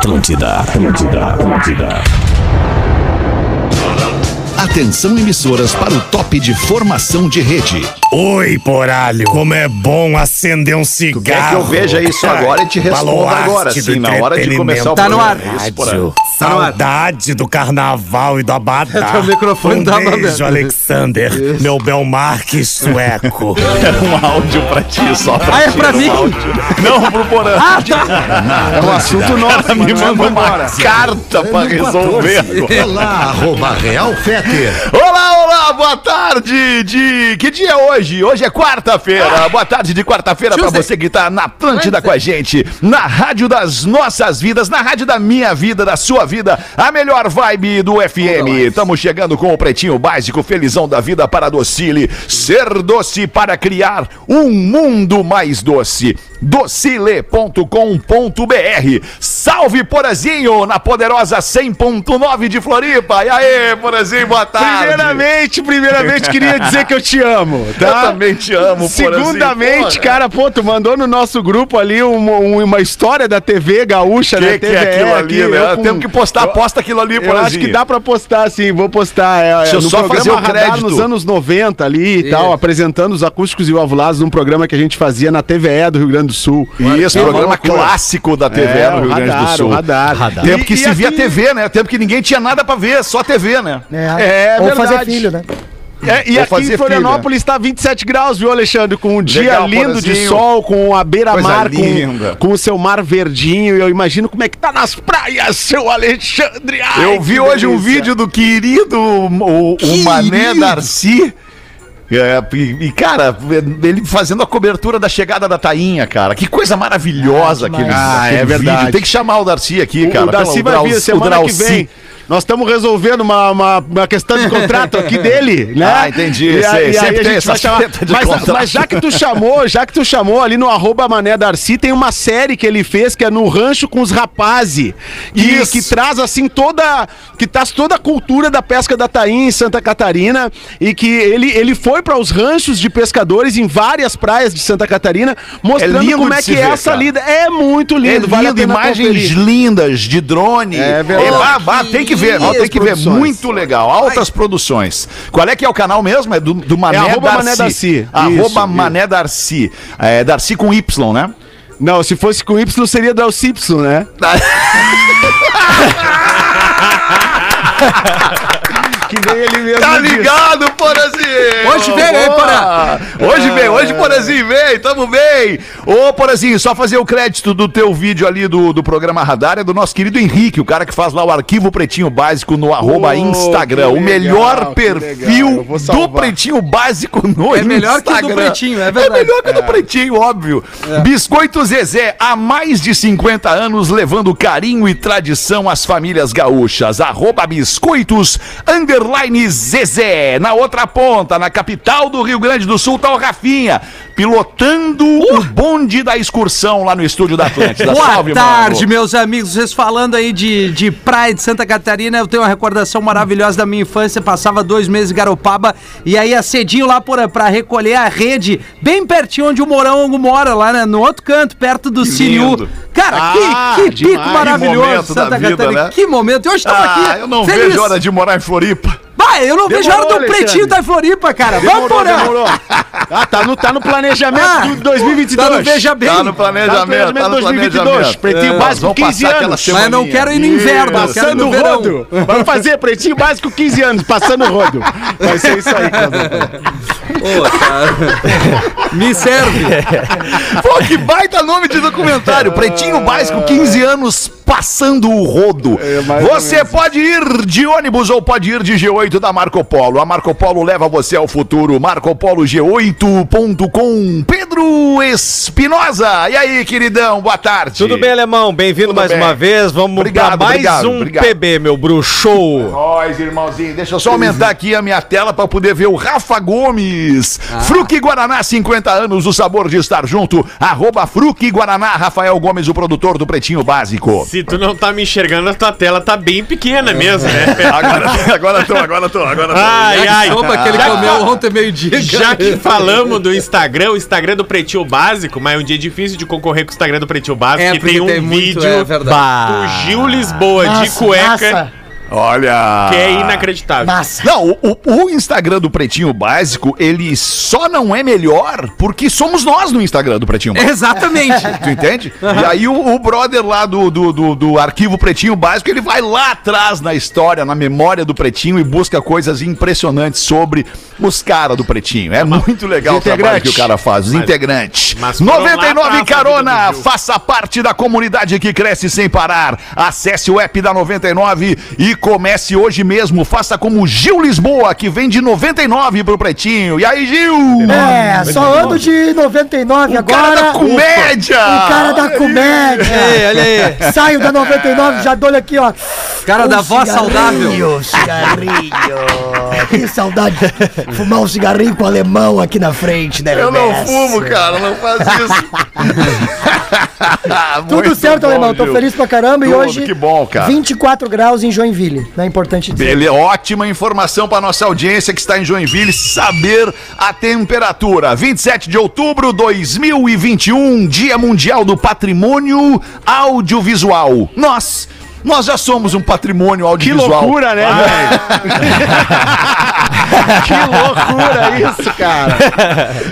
Atlântida, Atlântida, Atlântida. Atenção emissoras para o top de formação de rede. Oi, poralho, como é bom acender um cigarro. Quer que eu veja isso agora e te responda agora, sim, na hora de começar o Tá no ar. programa. Isso, porra. Saudade do carnaval e do abadá. Teu microfone um tava beijo. Alexander, meu Belmarque sueco. É um áudio pra ti, só pra Ah, é ti, pra um mim? áudio. Não, pro Porã. É um assunto nosso, Me mano. manda uma carta pra resolver. Olá, arroba Real Feter. Olá, olá, boa tarde de... Que dia é hoje? Hoje é quarta-feira. Boa tarde de quarta-feira pra você que tá na Atlântida com a gente, na rádio das nossas vidas, na rádio da minha vida, da sua vida, a melhor vibe do FM. Estamos chegando com o Pretinho Básico, felizão da vida para Docile. Ser doce para criar um mundo mais doce. docile.com.br Salve, Porazinho, na poderosa 100.9 de Floripa. E aí, Porazinho, boa tarde. Primeiramente, primeiramente, queria dizer que eu te amo, tá? Eu também te amo, Segundamente, Porazinho. cara, pô, tu mandou no nosso grupo ali uma, um- uma história da TV gaúcha, Que né? que é aquilo ali, aqui, né? eu com- Temos que postar, eu- posta aquilo ali, Eu Porazinho. acho que dá pra postar, sim, vou postar. É, Deixa eu no só programa fazer o crédito. nos anos 90 ali e tal, apresentando os acústicos e o avulados num programa que a gente fazia na TVE do Rio Grande do Sul. Isso, É uma programa clássico da TV É, no Rio Grande do radar, Sul. o radar. Tempo que E- se e via aqui- TV, né? Tempo que ninguém tinha nada pra ver, só TV, né? É, Ou verdade. fazer filho, né? É, e Ou aqui em Florianópolis está 27 graus, viu, Alexandre? Com um dia Legal, lindo de Porazinho. sol, com a beira-mar, com, com o seu mar verdinho. E eu imagino como é que tá nas praias, seu Alexandre. Ai, Eu vi hoje um delícia. vídeo do querido o, o Mané Darcy. É, e, e, cara, ele fazendo a cobertura da chegada da Tainha, cara. Que coisa maravilhosa Ah, aquele. Ah, aquele é verdade. vídeo. Tem que chamar o Darcy aqui, O, cara. o Darcy vai vir semana o que vem. Nós estamos resolvendo uma, uma, uma questão de contrato aqui dele, né? Ah, entendi, E, sei. e aí a gente vai chamar. Mas, mas já que tu chamou, já que tu chamou ali no arroba Mané Darcy, tem uma série que ele fez que é no rancho com os rapazes. Que, Isso. que traz assim toda. Que traz toda a cultura da pesca da tainha em Santa Catarina. E que ele, ele foi para os ranchos de pescadores em várias praias de Santa Catarina, mostrando lindo como é que é ver, essa cara. lida. É muito É lindo, vale a lindo, pena imagens conferir. lindas de drone. É verdade. bah, tem que ver, tem que ver. produções. Muito legal. Altas produções. Qual é que é o canal mesmo? É do, do Mané arroba Darcy. Mané Darcy. Arroba Isso, Mané Darcy. É, Darcy com Y, né? Não, se fosse com Y seria Del Y, né? que nem ele mesmo Tá ligado, Porazinho? Hoje veio, hein, Porã? Hoje veio, hoje Porazinho veio, tamo bem. Ô, Porazinho, só fazer o crédito do teu vídeo ali do, do programa Radar é do nosso querido Henrique, o cara que faz lá o arquivo Pretinho Básico no arroba Ô, Instagram. que o melhor legal, legal. perfil do. Pretinho Básico no É melhor que o do Instagram. Pretinho, é É verdade. melhor que o do Pretinho, óbvio. Biscoito Zezé, há mais de 50 anos, levando carinho e tradição às famílias gaúchas. Arroba biscoitos, underline Zezé. Na outra ponta, na capital do Rio Grande do Sul, tá o Rafinha, pilotando o bonde da excursão lá no estúdio da Atlântida. Boa Salve, tarde, mano. meus amigos. Vocês falando aí de, de praia de Santa Catarina, eu tenho uma recordação maravilhosa da minha infância. Passava dois meses em Garopaba e aí ia cedinho lá por, pra recolher a rede, bem pertinho onde o Morango mora, lá né, no outro canto, perto do Siriu. Cara, Ah, que, que pico demais. maravilhoso, Que Santa vida, Catarina. né? Que momento. E hoje estamos Ah, aqui. eu não feliz. vejo hora de morar em Floripa. Vai, eu não vejo a hora do Alexandre. pretinho da Floripa, cara. Vamos Demorou, por aí. demorou. Ah, tá no, tá no planejamento Ah, do 2022. Tá no Veja Bem. Tá no planejamento, tá no 2022. planejamento. Pretinho É, básico, nós vamos 15 passar aquela anos. Mas eu não quero ir no inverno, eu quero no verão. rodo. Vamos fazer pretinho básico 15 anos, passando o rodo. Vai ser isso aí, cara. Pô, cara. Me serve. Pô, que baita nome de documentário. Pretinho Básico, 15 anos passando o rodo. É, você pode ir de ônibus ou pode ir de G8 da Marco Polo. A Marco Polo leva você ao futuro. MarcoPoloG8.com. Pedro Espinosa. E aí, queridão, boa tarde. Tudo bem, alemão? Bem-vindo mais bem. uma vez. Vamos Obrigado, mais obrigado, um obrigado. PB, meu bruxo. Nós, irmãozinho. Deixa eu só aumentar aqui a minha tela para poder ver o Rafa Gomes. Ah. Fruque Guaraná, 50 anos, o sabor de estar junto. Arroba Fruque Guaraná, Rafael Gomes, o produtor do Pretinho Básico. Se que tu não tá me enxergando, a tua tela tá bem pequena mesmo, né? Agora, agora tô, agora tô, agora tô. Ai, ai. Sopa que ele Já comeu ontem meio-dia. Já que falamos do Instagram, o Instagram do Pretinho Básico, mas é um dia difícil de concorrer com o Instagram do Pretinho Básico, É, que porque tem um tem muito, vídeo é verdade. do Gil Lisboa de Massa, cueca, massa, Olha. que é inacreditável. massa. Não, o, o Instagram do Pretinho Básico, ele só não é melhor porque somos nós no Instagram do Pretinho Básico. Exatamente. Tu entende? E aí o, o brother lá do, do, do, do arquivo Pretinho Básico, ele vai lá atrás na história, na memória do Pretinho e busca coisas impressionantes sobre os caras do Pretinho. É muito legal o trabalho que o cara faz, os integrantes. mas foram lá 99 atrás da Carona, faça parte da comunidade que cresce sem parar. Acesse o app da 99 e comece hoje mesmo. Faça como Gil Lisboa, que vem de 99 pro Pretinho. E aí, Gil? É, só ando de 99 o cara agora. da comédia! O cara da Olha aí. comédia. olha aí. Saio da 99, já dou aqui, ó. Cara da Um voz saudável. cigarrinho, Cigarrinho. Que saudade de fumar um cigarrinho com o alemão aqui na frente, né, Eu não fumo, cara, não faz isso. Tudo certo, bom, alemão. Tô Gil. feliz pra caramba. e Tudo, hoje, que bom, cara. 24 graus em Joinville. Não é importante dizer. Ele, ótima informação para nossa audiência que está em Joinville saber a temperatura. 27 de outubro de 2021, Dia Mundial do Patrimônio Audiovisual. Nós, nós já somos um patrimônio Que audiovisual. loucura, né, velho? que loucura isso, cara.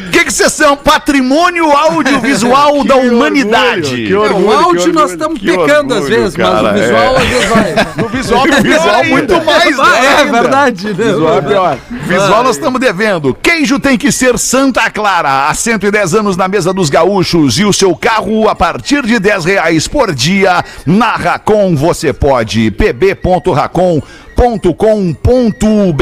O que que vocês são? Patrimônio audiovisual da orgulho, humanidade. que É, orgulho. o áudio que nós orgulho. estamos que pecando às orgulho, vezes, mas cara, o visual é. às vezes vai. No visual, no visual muito mais. Ah, é ainda. verdade. né? Visual é pior. Visual nós estamos devendo. Queijo tem que ser Santa Clara. Há 110 anos na mesa dos gaúchos. E o seu carro a partir de 10 reais por dia. Na Racon você pode. pb.racon.com.br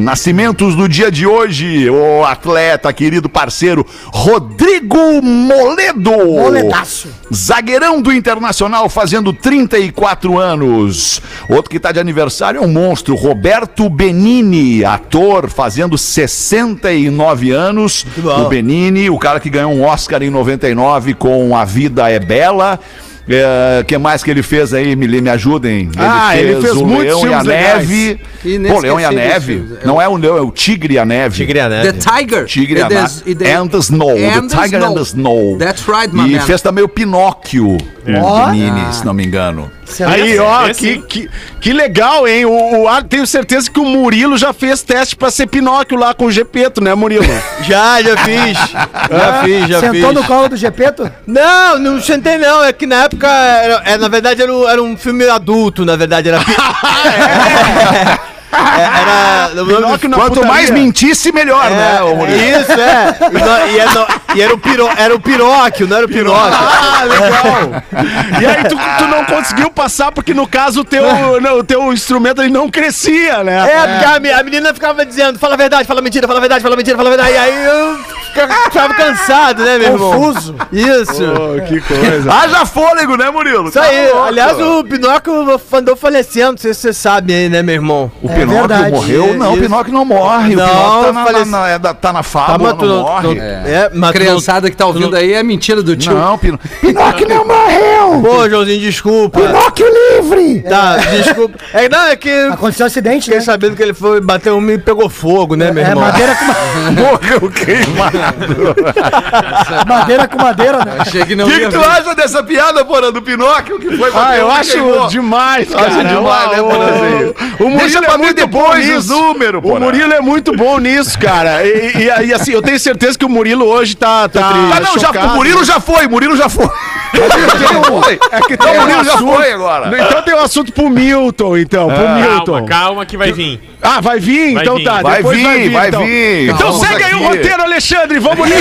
Nascimentos do dia de hoje. O atleta, querido parceiro, Rodrigo Moledo. Moledaço. Zagueirão do Internacional fazendo 34 anos. Outro que tá de aniversário é um monstro, Roberto Benini, ator, fazendo 69 anos. O Benini, o cara que ganhou um Oscar em 99 com A Vida é Bela. O que mais que ele fez aí? Me, me ajudem. Ah, ele fez o muitos Leão e a legais. Neve. E Pô, Leão e a Neve. Não é o Leão, é o Tigre e a Neve. Tigre a The neve. Tiger. Tigre is- it is- and the Snow. and the Tiger and the Snow. That's right, my E man. fez também o Pinóquio. Ó. O Benini, se não me engano. Aí, ó, que, que, que legal, hein? O, o tenho certeza que o Murilo já fez teste pra ser Pinóquio lá com o Gepeto, né, Murilo? Já, já fiz. Já fiz, já Sentou fiz. no colo do Gepeto? Não, não sentei não. É que na época, era, é, na verdade, era, um- era um filme adulto, na verdade. Era. pi- É, era. nome Pinóquio na Quanto putaria. mais mentisse, melhor, né, ô Murilo? Isso, é. E, e era, e era o piro, era o Piróquio, não era o Pinóquio. Ah, legal. E aí tu, tu não conseguiu passar porque no caso o teu, não, o teu instrumento ele não crescia, né? É, porque a, me- a menina ficava dizendo, fala a verdade, fala mentira, fala a verdade, fala mentira, fala a verdade. E aí eu ficava, cansado, né, meu irmão? Confuso. Isso. Pô, que coisa. Haja fôlego, né, Murilo? Isso aí. Tá louco. Aliás, o Pinóquio andou falecendo, não sei se você sabe aí, né, meu irmão? O É Pinóquio verdade. morreu? Não, o. Pinóquio não morre. Não, o Pinóquio tá na, falece- na, é tá na Tá, fábula, mas tu não morre. tu- é, mas tu não- Criançada que tá ouvindo aí é mentira do tio. Não, Pino... Pinóquio não morreu! Pô, Joãozinho, desculpa. Pinóquio livre! Tá, desculpa. É, não, é que Aconteceu um acidente, né? fiquei sabendo que ele foi bater um e pegou fogo, né, meu É irmão? madeira com, Morreu queimado. madeira com madeira, né? Achei que O não que, que ia tu acha dessa piada, porra, do Pinóquio? Que foi Ah, eu acho queimou? demais, cara. Acho demais, né, O- Bonazinho? O Murilo Deixa pra é ver muito bom depois os nisso. números, O. Murilo é muito bom nisso, cara. E, e- e, assim, eu tenho certeza que o Murilo hoje tá. tá Ah, não, já, o Murilo já foi, Murilo já foi. foi. É que Então, tem o um Murilo já assunto- foi agora. Então tem um assunto pro Milton, então. Pro Milton. Calma, calma que vai vir. Ah, vai vir? Vai então vir. tá. Vai depois vir, vai então. vir. Então Vamos segue aí o aqui. roteiro, Alexandre. Vamos nisso.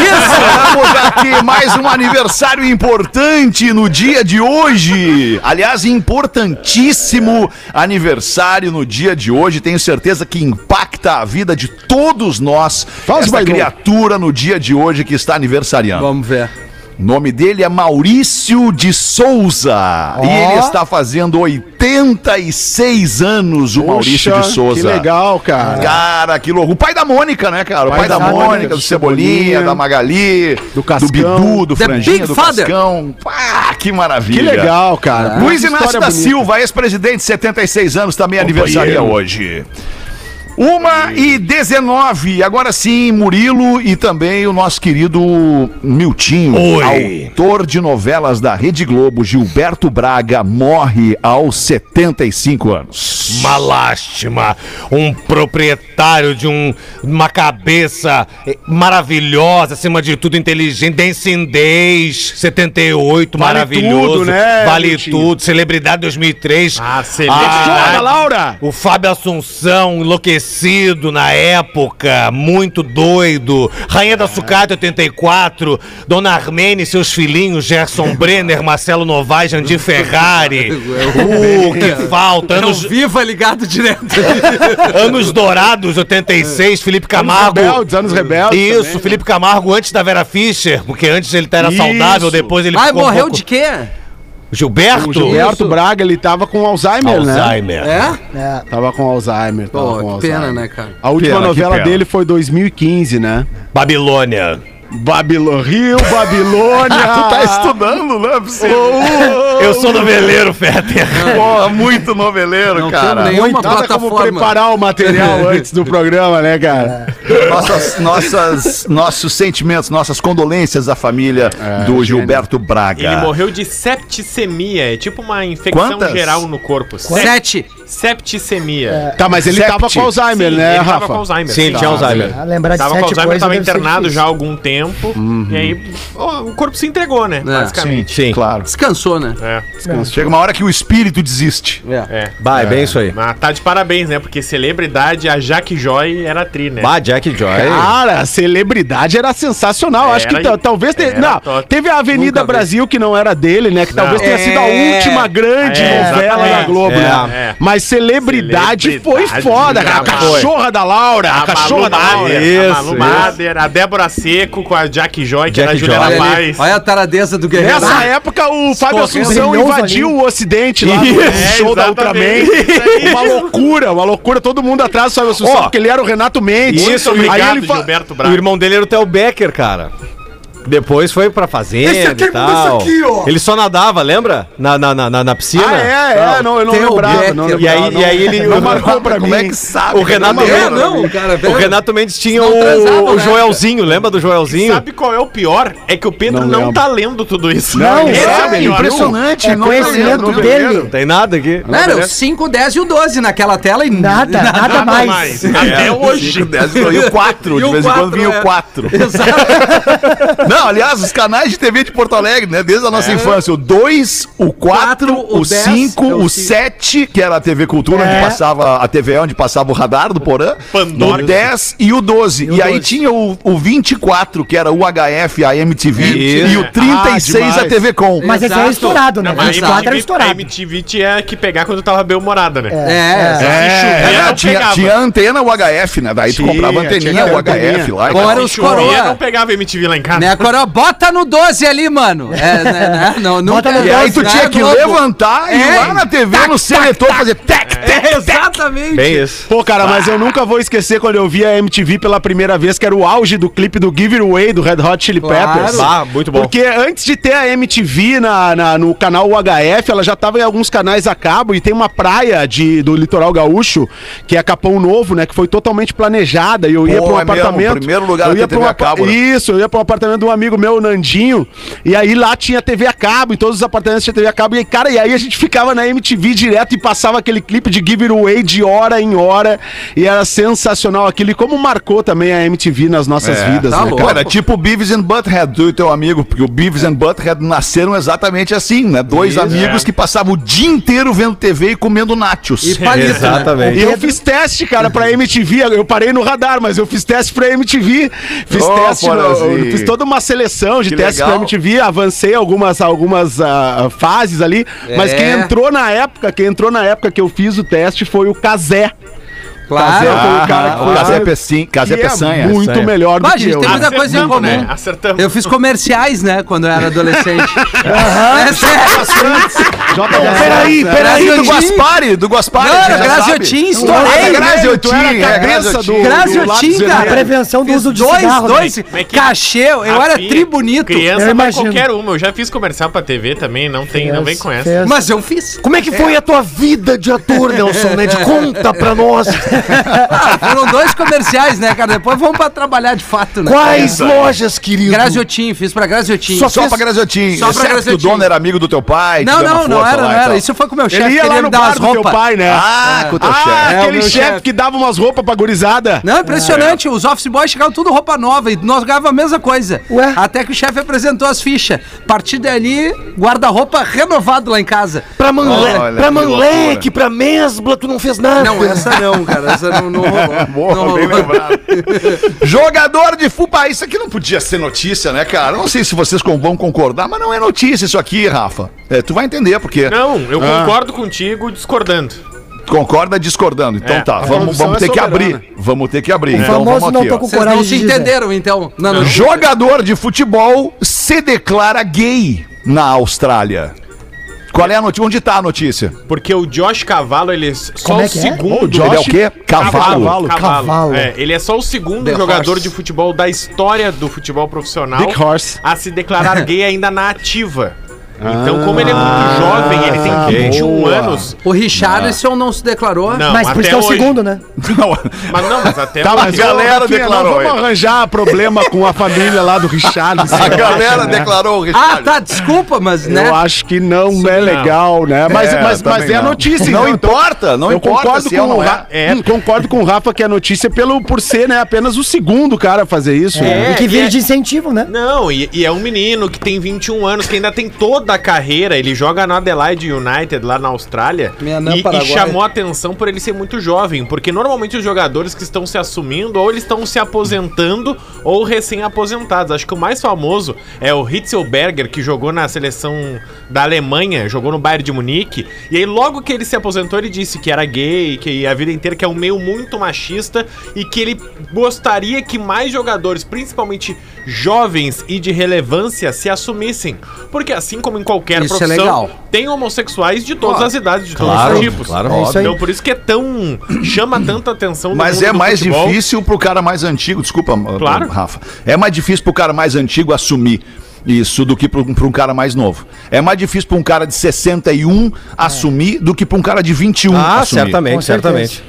Vamos aqui, mais um aniversário importante no dia de hoje. Aliás, importantíssimo aniversário no dia de hoje. Tenho certeza que impacta a vida de todos nós. Faz, essa criatura no dia de hoje que está aniversariando. Vamos ver. O nome dele é Maurício de Souza. E ele está fazendo 86 anos, o Maurício Puxa, de Souza. Que legal, cara. Cara, que louco. O pai da Mônica, né, cara? O pai, Pai da da Mônica, Mônica, do do Cebolinha, Cebolinha, da Magali, do Cascão. Bidu, do The Franjinha, Big do Father. Cascão. Ah, que maravilha. Que legal, cara. Luiz Inácio da bonita. Silva, ex-presidente, 76 anos, também aniversaria hoje. Uma e 19. Agora sim, Murilo e também o nosso querido Miltinho, Oi. autor de novelas da Rede Globo, Gilberto Braga, morre aos 75 anos. Uma lástima. Um proprietário de um- uma cabeça eh, maravilhosa, acima de tudo inteligente. Dencidez, 78, Vale maravilhoso. tudo, né, Vale Miltinho? tudo. Celebridade 2003. Ah, celebridade. Laura! O Fábio Assunção, enlouquecido na época, muito doido. Rainha da Sucata, 84. Dona Armene e seus filhinhos, Gerson Brenner, Marcelo Novaes, Jandir Ferrari. Uh, que falta. Não Anos, viva ligado direto. anos Dourados, 86. Felipe Camargo. Rebeldes, anos rebeldes. Isso, também, né? Felipe Camargo antes da Vera Fischer, porque antes ele era Isso. saudável, depois ele Ai, ficou um morreu pouco- de quê? Gilberto? O Gilberto Isso. Braga, ele tava com Alzheimer, né? Alzheimer. É? É. Tava com Alzheimer. Tava Pô, com que pena, Alzheimer. né, cara? A última Pena, novela pena. dele foi 2015, né? Babilônia. Babilo... Rio, Babilônia. Tu tá estudando, né? Eu sou noveleiro, Fetter. Porra, muito noveleiro, Não cara. temos nenhuma Nada como plataforma. preparar o material antes do programa, né, cara? Nossas, nossas, nossos sentimentos, nossas condolências à família do gênio. Gilberto Braga. Ele morreu de septicemia, é tipo uma infecção Quantas? geral no corpo. Sep- Sete. Septicemia. Tá, mas ele tava Septi. com Alzheimer, Sim, né, ele Rafa? tava com Alzheimer. Sim, ele tinha Alzheimer. Ah, lembrar de Tava com Alzheimer, tava internado já há algum tempo. E aí ó, o corpo se entregou, né? É. basicamente. Sim. Claro. Descansou, né? É. Chega uma hora que o espírito desiste. É. Bah, é bem isso aí. Mas tá de parabéns, né? Porque celebridade, a Jaque Joy era tri, né? Bah, Jack Joy. Cara, a celebridade era sensacional. Acho que talvez. não, top. teve a Avenida Nunca vi. Brasil, que não era dele, né? Que talvez tenha sido a É. última grande É, novela da. Globo, É. né? É. Mas celebridade, foi Celebridade, foda, cara. A foi. cachorra da Laura, a, A cachorra Malu da Laura. Mader, Isso, a Malu isso. Mader, a Débora Seco com a Jack Joy, que Jack era a Juliana Joy. Paz. olha a taradeza do Guerreiro. Nessa época, o Fábio Assunção invadiu ali. o Ocidente lá no É, show da Ultraman. Isso aí. Uma loucura, uma loucura. Todo mundo atrás do Fábio Assunção, Ó, porque ele era o Renato Mendes. Aí obrigado, ele fa- Gilberto O Braga. irmão dele era o Theo Becker, cara. Depois foi pra fazenda Esse aqui, e tal. esse aqui, ó. Ele só nadava, lembra? Na, na, na, na- na piscina. Ah, é, é, não, eu não lembrava. Não Becker. E lembrava aí, não. e aí ele. Não marcou pra Como mim. é que sabe? O Renato- É, não, cara. O Renato Mendes tinha Não o, transava, o né, Joelzinho, lembra do Joelzinho? Sabe qual é o pior? É que o Pedro Não não, tá lendo tudo isso. Não, é É impressionante. É não conhecimento lembro, dele. Não tem nada aqui. Não, era o 5, 10 e o 12 naquela tela e Nada, nada, Nada mais. mais. Até hoje. 5, 10 e o 4. E De vez em quando quatro, vinha é. o 4. Exato. Não, aliás, os canais de TV de Porto Alegre, né? Desde a nossa infância. O 2, o 4, Quatro, o o 10, 5, é o o cinco. 7, que era a TV Cultura, É. onde passava a TV onde passava o radar do Porã. Pandora. O 10 e o 12. E, aí 12. tinha o, o 24, que era o HF, a MTV. Isso. E o 36, Ah, a. TV Com. Mas esse é Exato. estourado, né? Não, mas a 24 era MTV, a estourado. MTV tinha que pegar quando tava bem humorada, né? É. É, chovia, não tinha, pegava. tinha antena UHF, né? Daí tu Tinha, comprava tinha anteninha UHF anteninha. lá. era Se os coroa. não pegava MTV lá em casa. Bota no 12 ali, mano. É, né, né, não, nunca, no E aí tu né, tinha que levantar e ir É. lá na TV, no seletor, fazer tec. É, exatamente. Bem isso. Pô, cara, mas eu nunca vou esquecer quando eu vi a MTV pela primeira vez, que era o auge do clipe do Give It Away, do Red Hot Chili Claro. Peppers. Ah, muito bom. Porque antes de ter a MTV na, na- no canal UHF, ela já tava em alguns canais a cabo e tem uma praia de, do litoral gaúcho, que é Capão Novo, né? Que foi totalmente planejada. E eu ia Pô, pra um é mesmo, apartamento. o primeiro lugar eu que ia pra um a cabo, né? Isso, eu ia pra um apartamento de um amigo meu, o Nandinho. E aí lá tinha TV a cabo, em todos os apartamentos tinha TV a cabo. E aí, cara, e aí a gente ficava na MTV direto e passava aquele clipe de Give It Away de hora em hora. E era sensacional aquilo. E como marcou também a MTV nas nossas É, vidas, tá né, louco. Pô, cara? era tipo o Beavis and Butthead, tu e teu amigo, porque o Beavis and Butthead nasceram exatamente assim, né? Dois Isso, amigos é. que passavam o dia inteiro vendo TV e comendo nachos. E palito, né? Exatamente. E eu fiz teste, cara, pra MTV. Eu parei no radar, mas eu fiz teste pra MTV. Fiz Ô, teste, no- fiz toda uma seleção de Que testes legal. pra MTV. Avancei algumas, algumas ah, fases ali. Mas É. quem entrou na época, quem entrou na época que eu fiz o teste foi o Kazé. Claro. Casé foi o cara que Ah, foi o Casé Casé que é Peçanha. muito Peçanha. melhor do a que gente eu. tem muita coisa em comum. né? Acertamos. Eu fiz comerciais, né, quando eu era adolescente. É sério. Peraí, peraí, do. Gaspari, do Gaspari. Não, era Graziotin, estourei. Ah, é Graziotin, era a é cabeça do- Graziotin, cara. A prevenção do uso de dois, cigarro, dois né? É que- cachê. Eu era Rafinha, tri bonito. Criança imagino. qualquer uma. Eu já fiz comercial pra TV também, não tem, não vem com essa. Mas eu fiz. Como é que foi a tua vida de ator, Nelson Ned? Conta pra nós. Ah, foram dois comerciais, né, cara? Depois vamos pra trabalhar de fato, né? Quais lojas, querido? Graziotin, fiz pra Graziotin. Só, só pra Graziotin. Só pra que o Graziotin. dono era amigo do teu pai. Não, não, não era, não era. Isso foi com o meu chefe, Ele ia lá me no bar do teu pai, né? Ah, com o teu Ah, chefe. É, o aquele meu chefe que dava umas roupas pra gurizada. Não, impressionante. Os office boys chegavam tudo roupa nova e nós ganhávamos a mesma coisa. Ué? Até que o chefe apresentou as fichas. A partir dali, guarda-roupa renovado lá em casa. Pra, manle... Pra que Manleque, pra Mesbla, tu não fez nada. Não, essa não, cara. Essa não, não rolou. Boa, Não bem rolou. lembrado. Jogador de futebol. Isso aqui não podia ser notícia, né, cara? Não sei se vocês vão concordar, mas não é notícia isso aqui, Rafa. É, tu vai entender, porque Não, eu Ah. concordo contigo discordando. concorda discordando. Então É. tá, vamos, vamos é ter que soberana. abrir. Vamos ter que abrir. O Então vamos não aqui, Vocês não se entenderam, então. Não, não. Jogador de futebol se declara gay na Austrália. Qual é a notícia? Onde tá a notícia? Porque o Josh Cavalo, ele é só Como o é que é? segundo. Ele é o quê? Cavalo. Cavalo. É, ele é só o segundo The jogador Horse. de futebol da história do futebol profissional Big Horse. a se declarar gay ainda na ativa. Então, como ele é muito jovem, ele tem 21 boa. anos. O Richarlison não se declarou? Não, Mas por isso que é o hoje. segundo, né? Não, Mas não, mas até Tá, hoje. mas A galera declarou, Não vamos arranjar problema com a família lá do Richarlison. a galera né? declarou o Ah, Richard. tá, desculpa, mas, né? Eu acho que não é não. legal, né? Mas, É, mas, mas também é a não. notícia. Não então, então, importa, não eu importa concordo se com é ou não o é. Ra- Hum, Concordo com o Rafa que é a notícia pelo, por ser, né, apenas o segundo cara a fazer isso. né? e que vire é- de incentivo, né? Não, e, e é um menino que tem 21 anos, que ainda tem toda a carreira. Ele joga no Adelaide United, lá na Austrália. E, e chamou a atenção por ele ser muito jovem. Porque normalmente os jogadores que estão se assumindo, ou eles estão se aposentando, ou recém-aposentados. Acho que o mais famoso é o Hitzelberger, que jogou na seleção da Alemanha, jogou no Bayern de Munique. E aí, logo que ele se aposentou, ele disse que era gay, que a vida inteira que é um meio muito machista e que ele gostaria que mais jogadores, principalmente jovens e de relevância, se assumissem. Porque assim como em qualquer Isso é profissão, legal. tem homossexuais de todas as idades, de Claro, todos os tipos. claro. É isso aí. Então por isso que é tão chama tanta atenção do Mas é mais futebol. difícil pro cara mais antigo, desculpa, Claro. Rafa. É mais difícil pro cara mais antigo assumir isso do que para um cara mais novo. É mais difícil para um cara de 61 assumir do que para um cara de 21 Ah, assumir. certamente, certamente.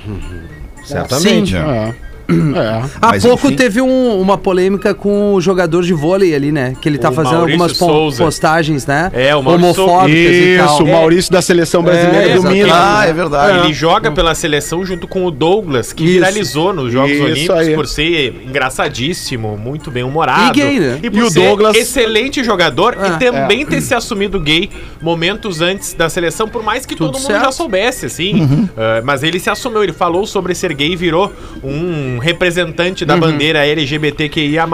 Certamente. Sim. É. É. Há Mas, pouco enfim. teve um- uma polêmica com o jogador de vôlei ali, né? Que ele tá O fazendo Maurício algumas Souza. postagens, né? É, o Maurício Homofóbicas e tal. Isso, o Maurício da seleção brasileira É, do. Minas. Ah, é verdade. Ele joga pela seleção junto com o Douglas, que Isso. viralizou nos Jogos Isso Olímpicos aí. por ser engraçadíssimo, muito bem humorado. E gay, né? E por E o ser Douglas- excelente jogador Ah, e também ter se assumido gay momentos antes da seleção, por mais que Tudo todo mundo certo. já soubesse, assim. Ah, mas ele se assumiu, ele falou sobre ser gay e virou um representante da bandeira LGBTQIA+.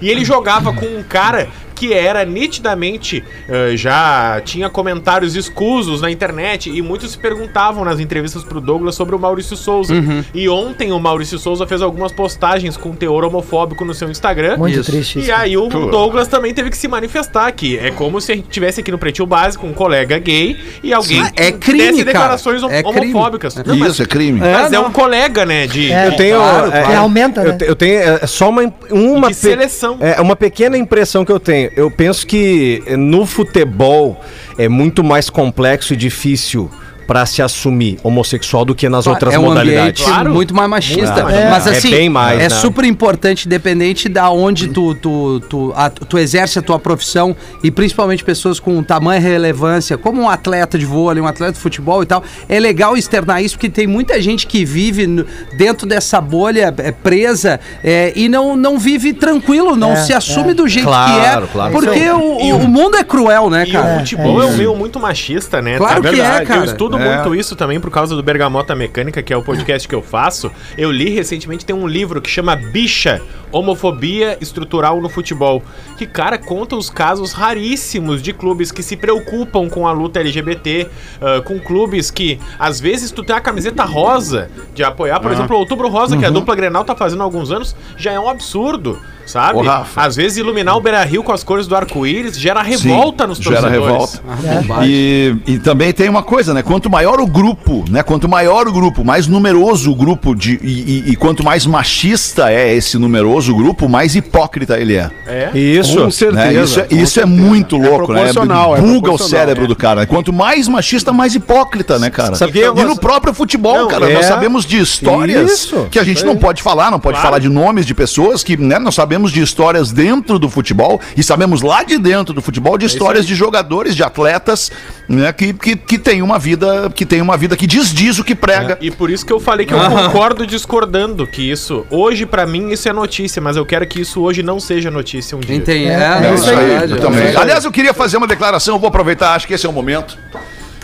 E ele jogava com um cara que era nitidamente eh, já tinha comentários escusos na internet e muitos se perguntavam nas entrevistas pro Douglas sobre o Maurício Souza. E ontem o Maurício Souza fez algumas postagens com teor homofóbico no seu Instagram. Muito Isso. triste isso. E aí o Douglas também teve que se manifestar aqui. É como se a gente tivesse aqui no Pretinho Básico um colega gay e alguém Sim, é crime, desse cara. declarações É crime. homofóbicas. Não, mas, Isso é crime. mas é, um colega, né, de... É, Eu tenho. claro, é, que aumenta, eu, né? te- eu tenho é, só uma, uma De seleção. É uma pequena impressão que eu tenho. Eu penso que no futebol é muito mais complexo e difícil para se assumir homossexual do que nas outras é um modalidades. Claro. muito mais machista. Mais. Mas É assim, bem mais, é né? super importante, independente da onde tu, tu, tu, a- tu exerce a tua profissão e principalmente pessoas com tamanha relevância, como um atleta de vôlei, um atleta de futebol e tal. É legal externar isso porque tem muita gente que vive no- dentro dessa bolha é, presa é, e não, não vive tranquilo, não É, se assume é. do jeito Claro, que é. claro. Porque o, E o, o- o mundo é cruel, né, E cara? o futebol é, é um meio muito machista, né? Claro que é, cara. Eu estudo É. muito isso também por causa do Bergamota Mecânica, que é o podcast que eu faço. Eu li recentemente, tem um livro que chama Bicha, Homofobia Estrutural no Futebol. Que, cara, conta os casos raríssimos de clubes que se preocupam com a luta LGBT, ah, com clubes que, às vezes, tu tem a camiseta rosa de apoiar, por exemplo, o Outubro Rosa, que a dupla Grenal tá fazendo há alguns anos, já é um absurdo, sabe? Ô, Rafa. Às vezes, iluminar o Beira-Rio com as cores do arco-íris gera revolta nos gera torcedores. revolta. E, e também tem uma coisa, né? Quanto maior o grupo, né? Quanto maior o grupo, mais numeroso o grupo de, e, e- e quanto mais machista é esse numeroso grupo, mais hipócrita ele é. Isso. Com certeza. né? Isso, é, com isso é certeza. muito louco, né? proporcional, é Buga o cérebro é. do cara. Quanto mais machista, mais hipócrita, né, cara? Eu e no próprio futebol, Não, cara, é. nós sabemos de histórias Isso, que a gente não pode falar, não pode falar de nomes de pessoas que, né, nós sabemos de histórias dentro do futebol e sabemos lá de dentro do futebol de histórias de jogadores, de atletas, né, que, que, que tem uma vida, que tem uma vida que diz diz o que prega. E por isso que eu falei que eu concordo discordando que isso, hoje pra mim isso é notícia, mas eu quero que isso hoje não seja notícia um dia. Entendi. É, É, é é isso aí, Eu é também. Aliás, eu queria fazer uma declaração, eu vou aproveitar, acho que esse é o momento.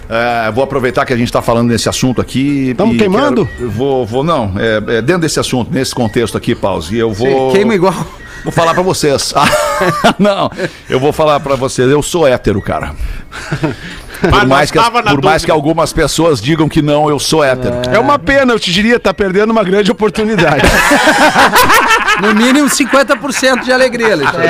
É, vou aproveitar que a gente está falando nesse assunto aqui. Tamo e queimando? quero- vou, vou, não, é, é dentro desse assunto, nesse contexto aqui, Pause. Eu vou. Queima igual. Vou falar pra vocês. Não, eu vou falar pra vocês. Eu sou hétero, cara. Por mais, que, por mais que algumas pessoas digam que não, eu sou hétero. É uma pena, eu te diria, tá perdendo uma grande oportunidade. No mínimo 50% de alegria, Alexandre.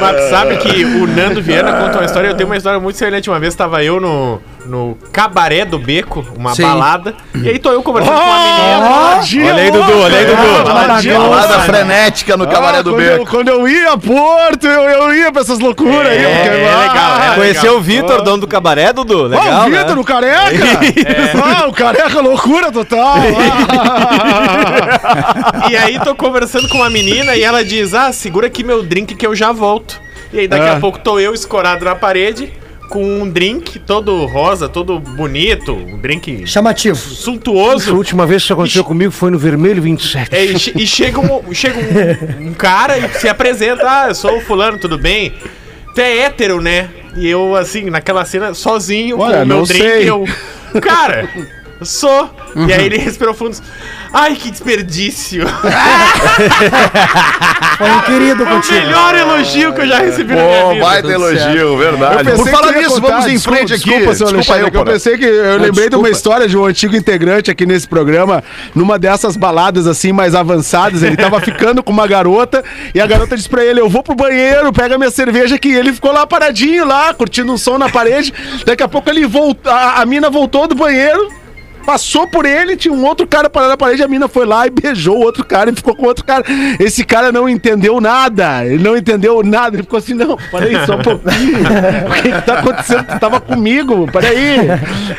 Mas sabe que o Nando Viana conta uma história, eu tenho uma história muito semelhante. Uma vez estava eu no, no Cabaré do Beco, uma Sim. balada, e aí tô eu conversando com uma menina. Olha aí, Dudu, olha aí, Dudu. Balada frenética no Cabaré Ah, do quando, eu, Beco. quando eu ia a Porto, eu, eu ia pra essas loucuras aí. É, porque- é legal, é Conheceu o Vitor, dono do cabaré, Dudu? Ah, Legal, o né? Vitor, o careca! Ah, o careca, loucura total! Ah. E aí tô conversando com uma menina e ela diz: Ah, segura aqui meu drink que eu já volto. E aí daqui Ah. a pouco tô eu escorado na parede com um drink todo rosa, todo bonito, um drink Chamativo. A suntuoso. última vez que isso aconteceu comigo foi no Vermelho 27. É, e, che- e chega, um, chega um, um cara e se apresenta, ah, eu sou o fulano, tudo bem? Tu é hétero, né? E eu, assim, naquela cena, sozinho, Olha, com o meu não drink, sei. eu. Cara, eu sou. E aí ele respirou fundo. Ai, que desperdício! Foi um querido o contigo. melhor elogio que eu já recebi na minha Pô, vida. baita elogio, verdade. Por que falar nisso, vamos em desculpa, frente aqui. Desculpa, seu Alexandre, eu, que eu pensei que eu lembrei de desculpa. uma história de um antigo integrante aqui nesse programa, numa dessas baladas assim mais avançadas, ele tava ficando com uma garota e a garota disse pra ele: "Eu vou pro banheiro, pega minha cerveja aqui". E ele ficou lá paradinho lá, curtindo um som na parede. Daqui a pouco ele voltou, a, a mina voltou do banheiro. Passou por ele, tinha um outro cara parado na parede, a mina foi lá e beijou o outro cara e ficou com o outro cara. Esse cara não entendeu nada, ele não entendeu nada, ele ficou assim, não, peraí, só um pouquinho. O que que tá acontecendo? Tu tava comigo, peraí.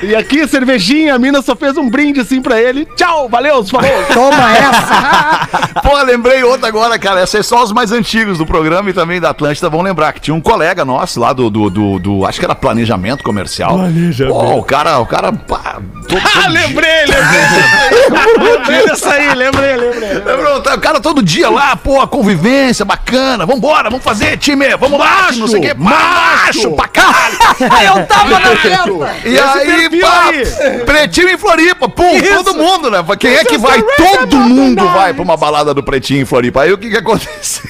E aqui, cervejinha, a mina só fez um brinde assim pra ele. Tchau, valeu, falou. Toma essa. Pô, lembrei outra agora, cara. Esses são os mais antigos do programa e também da Atlântida vão lembrar que tinha um colega nosso lá do, do, do, do- acho que era planejamento comercial. Planejamento. Pô, o cara, o cara, pá, todo, Ah, todo dia- lembrei, lembrei. lembrei dessa aí, lembrei, lembrei. Lembrou? Tá, O cara todo dia lá, pô, convivência bacana, vambora, vamos fazer, time, vamos lá, não sei o que, macho pra caralho. Eu tava na festa! E aí, pá, aí. Pretinho em Floripa, pum, todo mundo, né? Quem é que vai? Todo mundo vai pra uma balada do Pretinho em Floripa. Aí o que que aconteceu?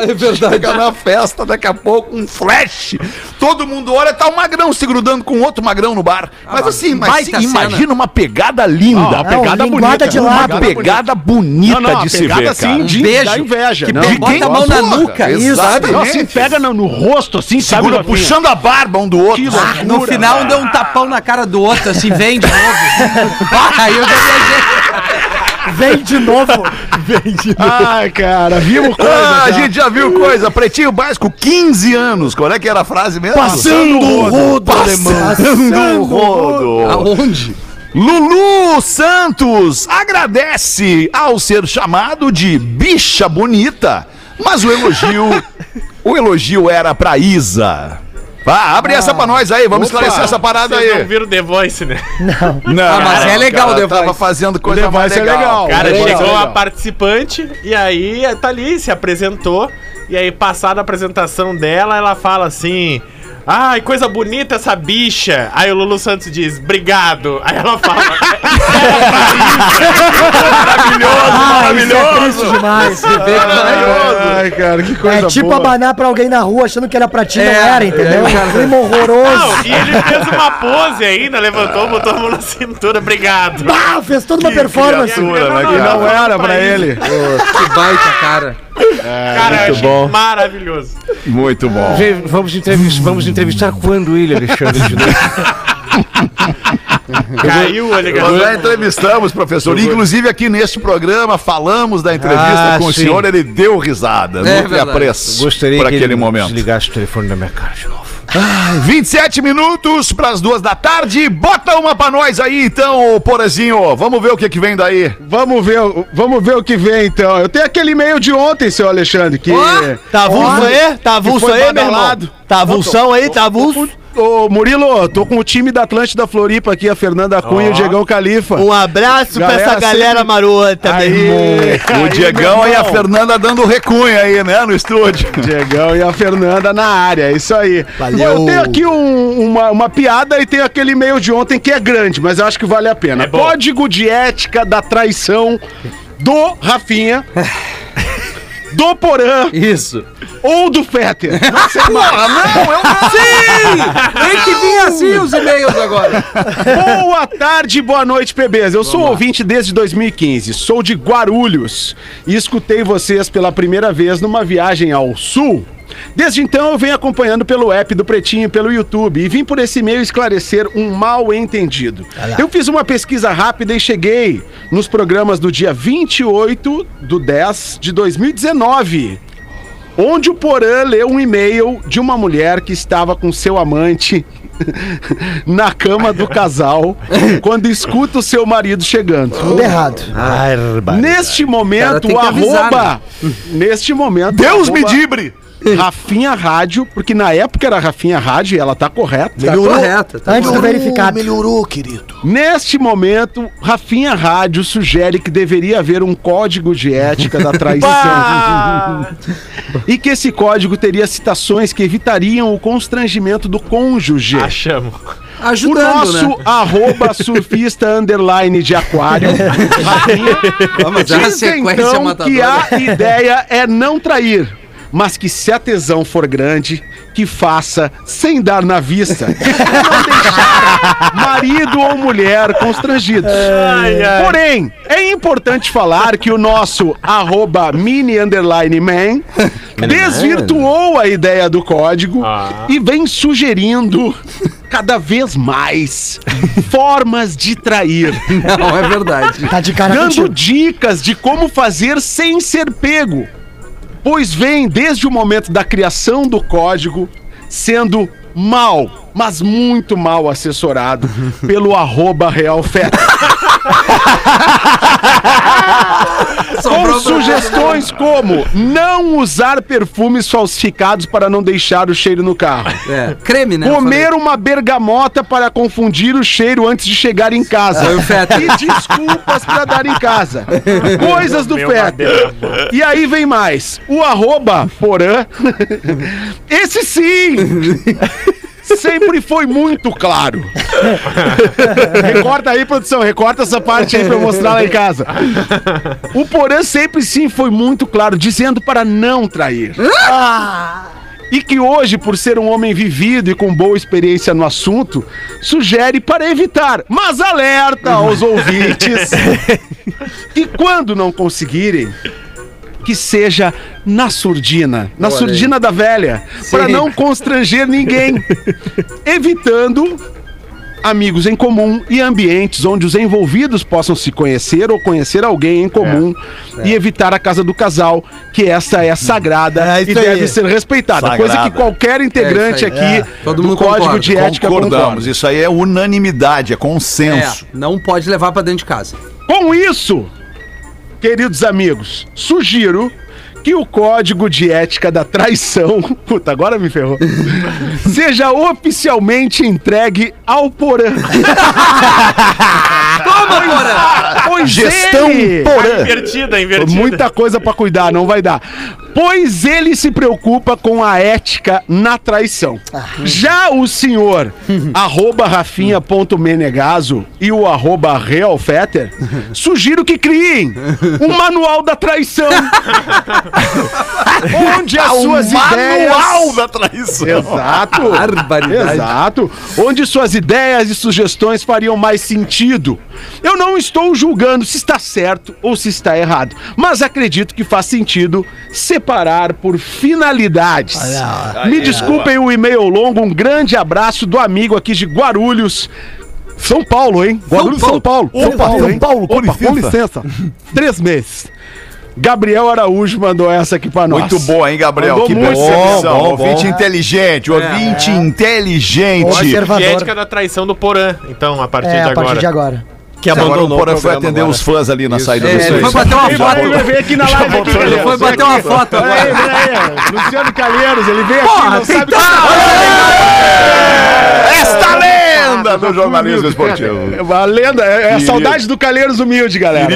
É verdade. Chega na festa, daqui a pouco, um flash. Todo mundo olha, tá um magrão se grudando com outro magrão no bar. Mas assim, mas cena. imagina uma pegada linda. Não, uma pegada linguada bonita. de uma pegada bonita Não, não, de se pegada ver, assim cara. de Beijo. da inveja. Que não. bota a mão na nuca, isso, exatamente. Não, assim, pega no, no rosto, assim, sabe? Segura, Rafinha? puxando a barba um do outro. Que No final deu um tapão na cara do outro, assim, vem de novo. Aí eu já viajei. Vem de novo. Ai, cara, vimos coisa. Ah, a gente já viu coisa. Pretinho Básico, 15 anos. Qual é que era a frase mesmo? Passando o rodo, alemão. Passando o rodo. Aonde? Lulu Santos agradece ao ser chamado de bicha bonita, mas o elogio, o elogio era pra Isa. Vá, abre essa pra nós aí, vamos Opa. esclarecer essa parada Vocês não aí. viram The Voice, né? Não, Ah, mas é legal o The tava Voice. fazendo The coisa mais Voice é legal. legal. Cara, Legal, chegou legal. a participante e aí tá ali, se apresentou. E aí, passada a apresentação dela, ela fala assim: Ai, coisa bonita essa bicha. Aí o Lulu Santos diz, obrigado. Aí ela fala, Ah, isso é triste demais. Ai, cara, que coisa É tipo boa. abanar pra alguém na rua achando que era pra ti, não É, era, entendeu? é, cara. Clima horroroso. não, e ele fez uma pose ainda, levantou, botou a mão na cintura, obrigado. Pá, fez toda uma performance. criatura, né, E cara? não era pra ele. Que baita, cara. Cara, eu achei maravilhoso. Muito bom. Gente, Vamos entrevistar, vamos entrevistar quando ele, Alexandre, de novo? Caiu a Nós já entrevistamos, professor. Inclusive aqui neste programa falamos da entrevista Ah, com o sim. senhor. Ele deu risada. É não verdade. apreço Gostaria por que aquele ele momento. desligasse o telefone da minha cara de novo. 27 minutos para as duas da tarde. Bota uma pra nós aí, então, Porazinho. Vamos ver o que, que vem daí. Vamos ver, o- vamos ver o que vem então. Eu tenho aquele e-mail de ontem, seu Alexandre, que. Tá avulso aí? Tá avulso aí, meu irmão? Tá avulsão aí? Tá avulso? Ô, Murilo, tô com o time da Atlântida Floripa aqui, a Fernanda Cunha e o Diegão Califa. Um abraço pra Galera, essa galera sempre- marota, meu irmão. Aí, O Diegão meu e a. Fernanda dando recunha aí, né, no estúdio. Diegão e a Fernanda na área, é isso aí. Valeu. Eu tenho aqui um- uma, uma piada e tenho aquele e-mail de ontem que é grande, mas eu acho que vale a pena. É. Código de ética da traição do Rafinha, do Porã Isso. ou do Fetter. Tem que vir assim os e-mails agora. Boa tarde, boa noite, PBs. Eu sou ouvinte desde 2015, sou de Guarulhos e escutei vocês pela primeira vez numa viagem ao sul. Desde então eu venho acompanhando pelo app do Pretinho e pelo YouTube e vim por esse meio esclarecer um mal entendido. Eu fiz uma pesquisa rápida e cheguei nos programas do dia 28 do 10 de 2019 onde o Porã leu um e-mail de uma mulher que estava com seu amante na cama do casal quando escuta o seu marido chegando. Tudo errado. Neste Cara, momento, o avisar, arroba. Neste momento. Deus o me arroba dibre! Rafinha Rádio, porque na época era Rafinha Rádio e ela tá correta. Tá correto. Tá Antes do bom. verificado. Melhorou, querido. Neste momento, Rafinha Rádio sugere que deveria haver um código de ética da traição. e que esse código teria citações que evitariam o constrangimento do cônjuge. Achamos. O Ajudando, nosso né? arroba surfista underline de aquário. Rafinha, Vamos a diz sequência então que a ideia é não trair, mas que se a tesão for grande, que faça sem dar na vista. Pra não deixar marido ou mulher constrangidos. Porém, é importante falar que o nosso arroba mini underline man desvirtuou a ideia do código Ah. e vem sugerindo cada vez mais formas de trair Não, é verdade. Tá de cara dando contigo. dicas de como fazer sem ser pego. Pois vem desde o momento da criação do código sendo mal, mas muito mal assessorado pelo arroba realfeta. Como não usar perfumes falsificados para não deixar o cheiro no carro. É, creme, né? Comer uma bergamota para confundir o cheiro antes de chegar em casa. Foi o. E desculpas para dar em casa. Coisas do Fetter. E aí vem mais. O arroba porã. Esse sim! Sempre foi muito claro. recorta aí, produção. Recorta essa parte aí pra eu mostrar lá em casa. O Porã sempre sim foi muito claro, dizendo para não trair. E que hoje, por ser um homem vivido e com boa experiência no assunto, sugere para evitar. Mas alerta aos ouvintes que quando não conseguirem, que seja na surdina, na Olha surdina da velha, para não constranger ninguém, evitando amigos em comum e ambientes onde os envolvidos possam se conhecer ou conhecer alguém em comum e evitar a casa do casal, que essa é sagrada É e isso aí. deve ser respeitada. Sagrada. Coisa que qualquer integrante É isso aqui aí. É. Todo do mundo Código concorda. de Ética Concordamos. concorda. Isso aí é unanimidade, é É, consenso. não pode levar pra dentro de casa. Com isso, queridos amigos, sugiro que o código de ética da traição, puta, agora me ferrou, seja oficialmente entregue ao Porã. Toma, Porã! Pois Gestão ele- Porã. Invertida, invertida. Muita coisa pra cuidar, não vai dar. Pois ele se preocupa com a ética na traição. Já o senhor arroba rafinha.menegaso e o arroba realfetter, sugiro que criem um manual da traição. onde as suas ideias... Manual da traição. Exato. Exato. Onde suas ideias e sugestões fariam mais sentido. Eu não estou julgando se está certo ou se está errado, mas acredito que faz sentido separar por finalidades. Me desculpem o e-mail longo, um grande abraço do amigo aqui de Guarulhos. São Paulo, hein? Guarulhos, São Paulo. São Paulo, São hein? Paulo, com Opa, com licença. Três meses. Gabriel Araújo mandou essa aqui pra nós. Muito boa, hein, Gabriel? Mandou que muito. percepção. Bom, bom, ouvinte bom. ouvinte ouvinte inteligente. Observador. E ética da traição do Porã, então, a partir É, de a partir agora. de agora. Que Agora o abandonou Porã o foi atender agora. os fãs ali na saída É, do ele foi bater uma Ele foto. vai veio aqui na live aqui. Ele foi bater uma foto Aí, agora. aí, Luciano Calheiros, ele veio Porra, aqui, não sabe... Esta lenda do jornalismo esportivo. É uma lenda, é, é a saudade do Calheiros Humilde, galera.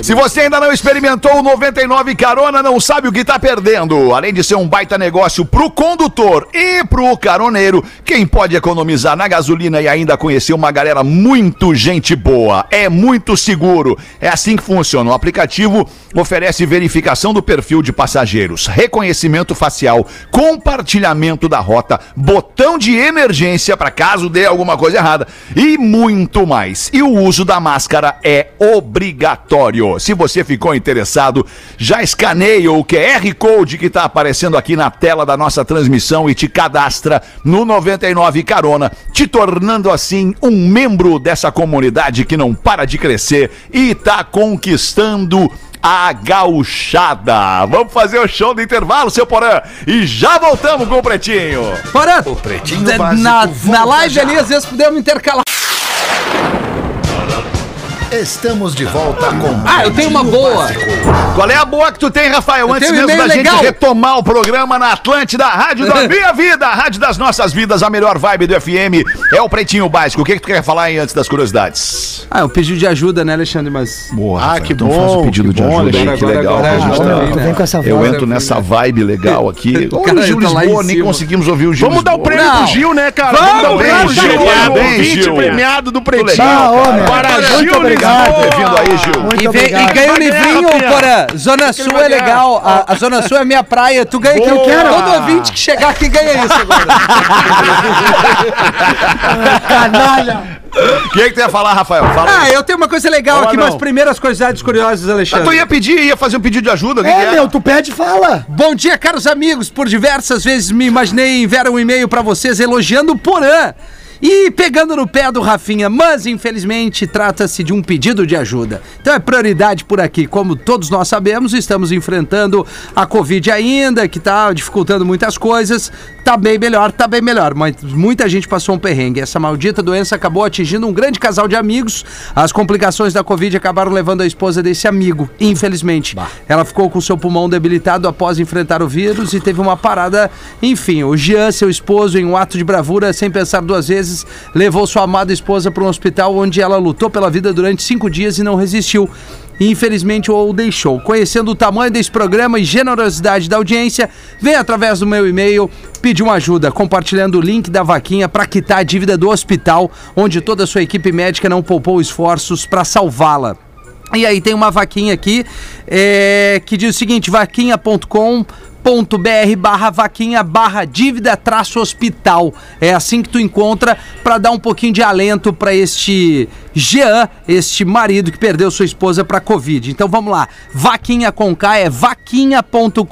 Se você ainda não experimentou o 99 Carona, não sabe o que tá perdendo. Além de ser um baita negócio pro condutor e pro caroneiro, quem pode economizar na gasolina e ainda conhecer uma galera muito gente boa. É muito seguro. É assim que funciona. O aplicativo oferece verificação do perfil de passageiros, reconhecimento facial, compartilhamento da rota, botão de emergência para caso dê alguma coisa errada e muito mais. E o uso da máscara é obrigatório. Se você ficou interessado, já escaneia o QR Code que está aparecendo aqui na tela da nossa transmissão e te cadastra no 99 Carona, te tornando assim um membro dessa comunidade que não para de crescer e está conquistando a gauchada. Vamos fazer o show do intervalo, seu Porã, e já voltamos com o Pretinho. Bora! Pretinho Da- Básico na, na live já. ali, às vezes podemos intercalar. Estamos de volta com. Ah, eu tenho uma boa. Qual é a boa que tu tem, Rafael? Eu Antes mesmo da e-mail gente legal. retomar o programa na Atlântida, a Rádio da Minha Vida, a Rádio das Nossas Vidas, a melhor vibe do FM. É o Pretinho Básico. O que, que tu quer falar aí antes das curiosidades? Ah, eu pedi de ajuda, né, Alexandre? Mas. Boa, Ah, que então bom, faz o pedido que de bom, ajuda aí, que legal. Agora, que a agora, gente agora, vem? Vem com essa Eu voz. entro nessa vibe legal aqui. O cara o Gil tá Lisboa, nem conseguimos ouvir o Gil Vamos dar o prêmio Não. pro Gil, né, cara? Vamos, dar o prêmio pro vamos, Gil, é o Parabéns, ouvinte Gil. premiado do Pretinho. legal, Ah, homem. Para Muito Gil obrigado por ter vindo aí, Gil. Muito E, vem, e obrigado. ganha um livrinho. Porã. Zona Sul é legal. A, a Zona Sul é minha praia. Tu ganha que eu Boa. quero. Todo ouvinte que chegar aqui ganha isso agora. Canalha. O que, que tu ia falar, Rafael? Fala Ah, aí. eu tenho uma coisa legal Boa, aqui, não. mas primeiras curiosidades curiosas, Ah, Alexandre. tu ia pedir, ia fazer um pedido de ajuda? Que É, é? meu, tu pede e fala. Bom dia, caros amigos. Por diversas vezes me imaginei enviar um e-mail pra vocês elogiando o Porã. E pegando no pé do Rafinha, mas infelizmente trata-se de um pedido de ajuda. Então é prioridade por aqui. Como todos nós sabemos, estamos enfrentando a Covid ainda, que tá dificultando muitas coisas. Tá bem melhor, tá bem melhor. Mas muita gente passou um perrengue. Essa maldita doença acabou atingindo um grande casal de amigos. As complicações da Covid acabaram levando a esposa desse amigo, infelizmente. Ela ficou com seu pulmão debilitado após enfrentar o vírus e teve uma parada. Enfim, o Jean, seu esposo, em um ato de bravura, sem pensar duas vezes, levou sua amada esposa para um hospital onde ela lutou pela vida durante cinco dias e não resistiu. E, Infelizmente o deixou. Conhecendo o tamanho desse programa e generosidade da audiência, vem através do meu e-mail pedir uma ajuda, compartilhando o link da vaquinha para quitar a dívida do hospital, onde toda a sua equipe médica não poupou esforços para salvá-la. E aí tem uma vaquinha aqui é, que diz o seguinte: vaquinha.com br barra vaquinha barra dívida traço hospital é assim que tu encontra para dar um pouquinho de alento para este Jean, este marido que perdeu sua esposa para covid. Então vamos lá, vaquinha com K é vaquinha.com.br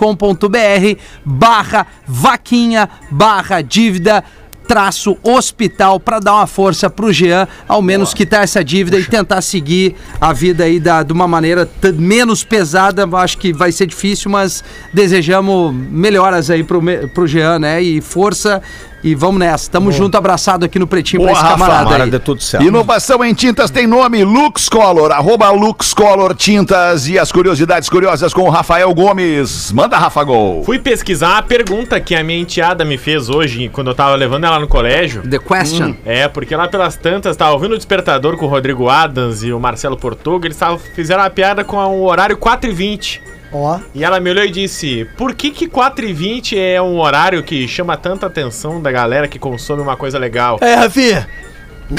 barra vaquinha barra dívida traço hospital para dar uma força pro Jean, ao menos quitar essa dívida e tentar seguir a vida aí da, de uma maneira menos pesada. Acho que vai ser difícil, mas desejamos melhoras aí pro, pro Jean, né? E força e vamos nessa. Tamo junto, abraçado aqui no Pretinho pra Boa, esse Rafa. camarada Tomara aí. dê tudo certo. Inovação em tintas tem nome Lux Color, arroba Lux Color Tintas e as curiosidades curiosas com o Rafael Gomes. Manda, Rafa Gol. Fui pesquisar a pergunta que a minha enteada me fez hoje, quando eu tava levando ela no colégio. The question. É, porque lá pelas tantas, tava ouvindo o Despertador com o Rodrigo Adams e o Marcelo Portuga, eles tavam, fizeram uma piada com o horário 4 e 20 Ó. E ela me olhou e disse: Por que que 4h20 é um horário que chama tanta atenção da galera que consome uma coisa legal? É, Rafinha.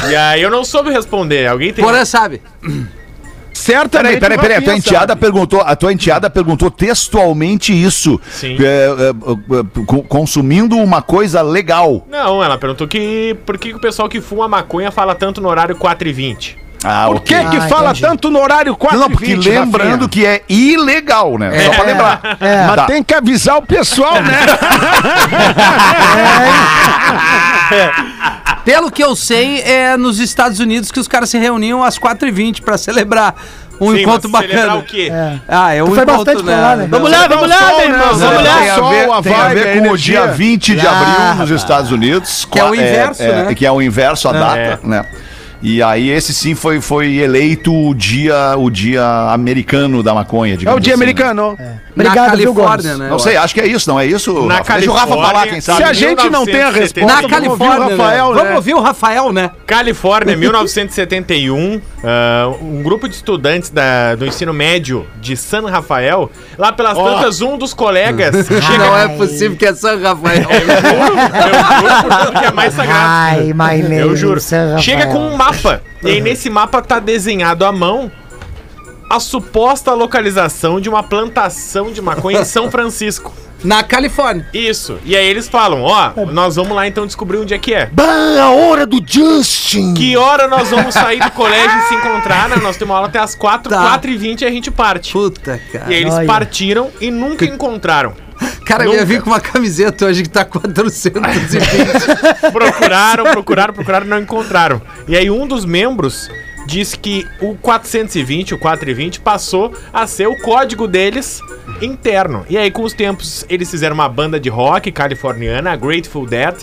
E aí eu não soube responder. Alguém tem. Porã sabe. Certamente. Peraí, peraí, peraí. A tua enteada perguntou, a tua enteada perguntou textualmente isso. Sim. É, é, é, co- consumindo uma coisa legal. Não, ela perguntou que por que que o pessoal que fuma maconha fala tanto no horário 4h20. Ah, Por que que Ah, fala entendi. tanto no horário 4 Não, porque lembrando que é ilegal, né? Só pra lembrar. É. Mas Tá. tem que avisar o pessoal, né? Pelo que eu sei, é nos Estados Unidos que os caras se reuniam às 4h20 pra celebrar um Sim, encontro mas celebrar bacana. o quê? É. Ah, é um encontro, bastante lá, né? Vamos lá, vamos lá, sol, meu né? irmão. Vamos lá. Tem a Sol, ver, a tem a ver com o dia 20 de Ah, abril nos Estados Unidos. Que é o qua- inverso, né? Que é o inverso, a data, né? E aí esse sim foi, foi eleito o dia, o dia americano da maconha, É o dia assim, né? americano. Obrigado, Na Califórnia, né? Não sei, acho que é isso, não é isso? Na Rafa? Deixa o Rafa Califórnia, falar, quem sabe. Se a gente não tem a 1970. resposta, Na vamos ouvir o Califórnia, Rafael, né? né? Vamos ouvir o Rafael, né? Califórnia, 1971, ah, um grupo de estudantes da- do ensino médio de San Rafael, lá pelas tantas, um dos colegas chega. Não é possível que é São Rafael. Eu juro, eu juro por tudo que é mais sagrado. Ai, my name Eu juro. San Chega Rafael. com um mapa. E aí nesse mapa tá desenhado à mão a suposta localização de uma plantação de maconha em São Francisco. Na Califórnia. Isso. E aí eles falam, ó, nós vamos lá então descobrir onde é que é. Bah, a hora do Justin! Que hora nós vamos sair do colégio e se encontrar, né? Nós temos aula até as 4, Tá. 4 e 20 e a gente parte. Puta, cara. E aí eles Olha. partiram e nunca encontraram. Cara, eu ia Nunca. vir com uma camiseta hoje que tá 420. Procuraram, procuraram, procuraram, não encontraram. E aí um dos membros disse que o 420, o 420, passou a ser o código deles interno. E aí, com os tempos, eles fizeram uma banda de rock californiana, a Grateful Dead,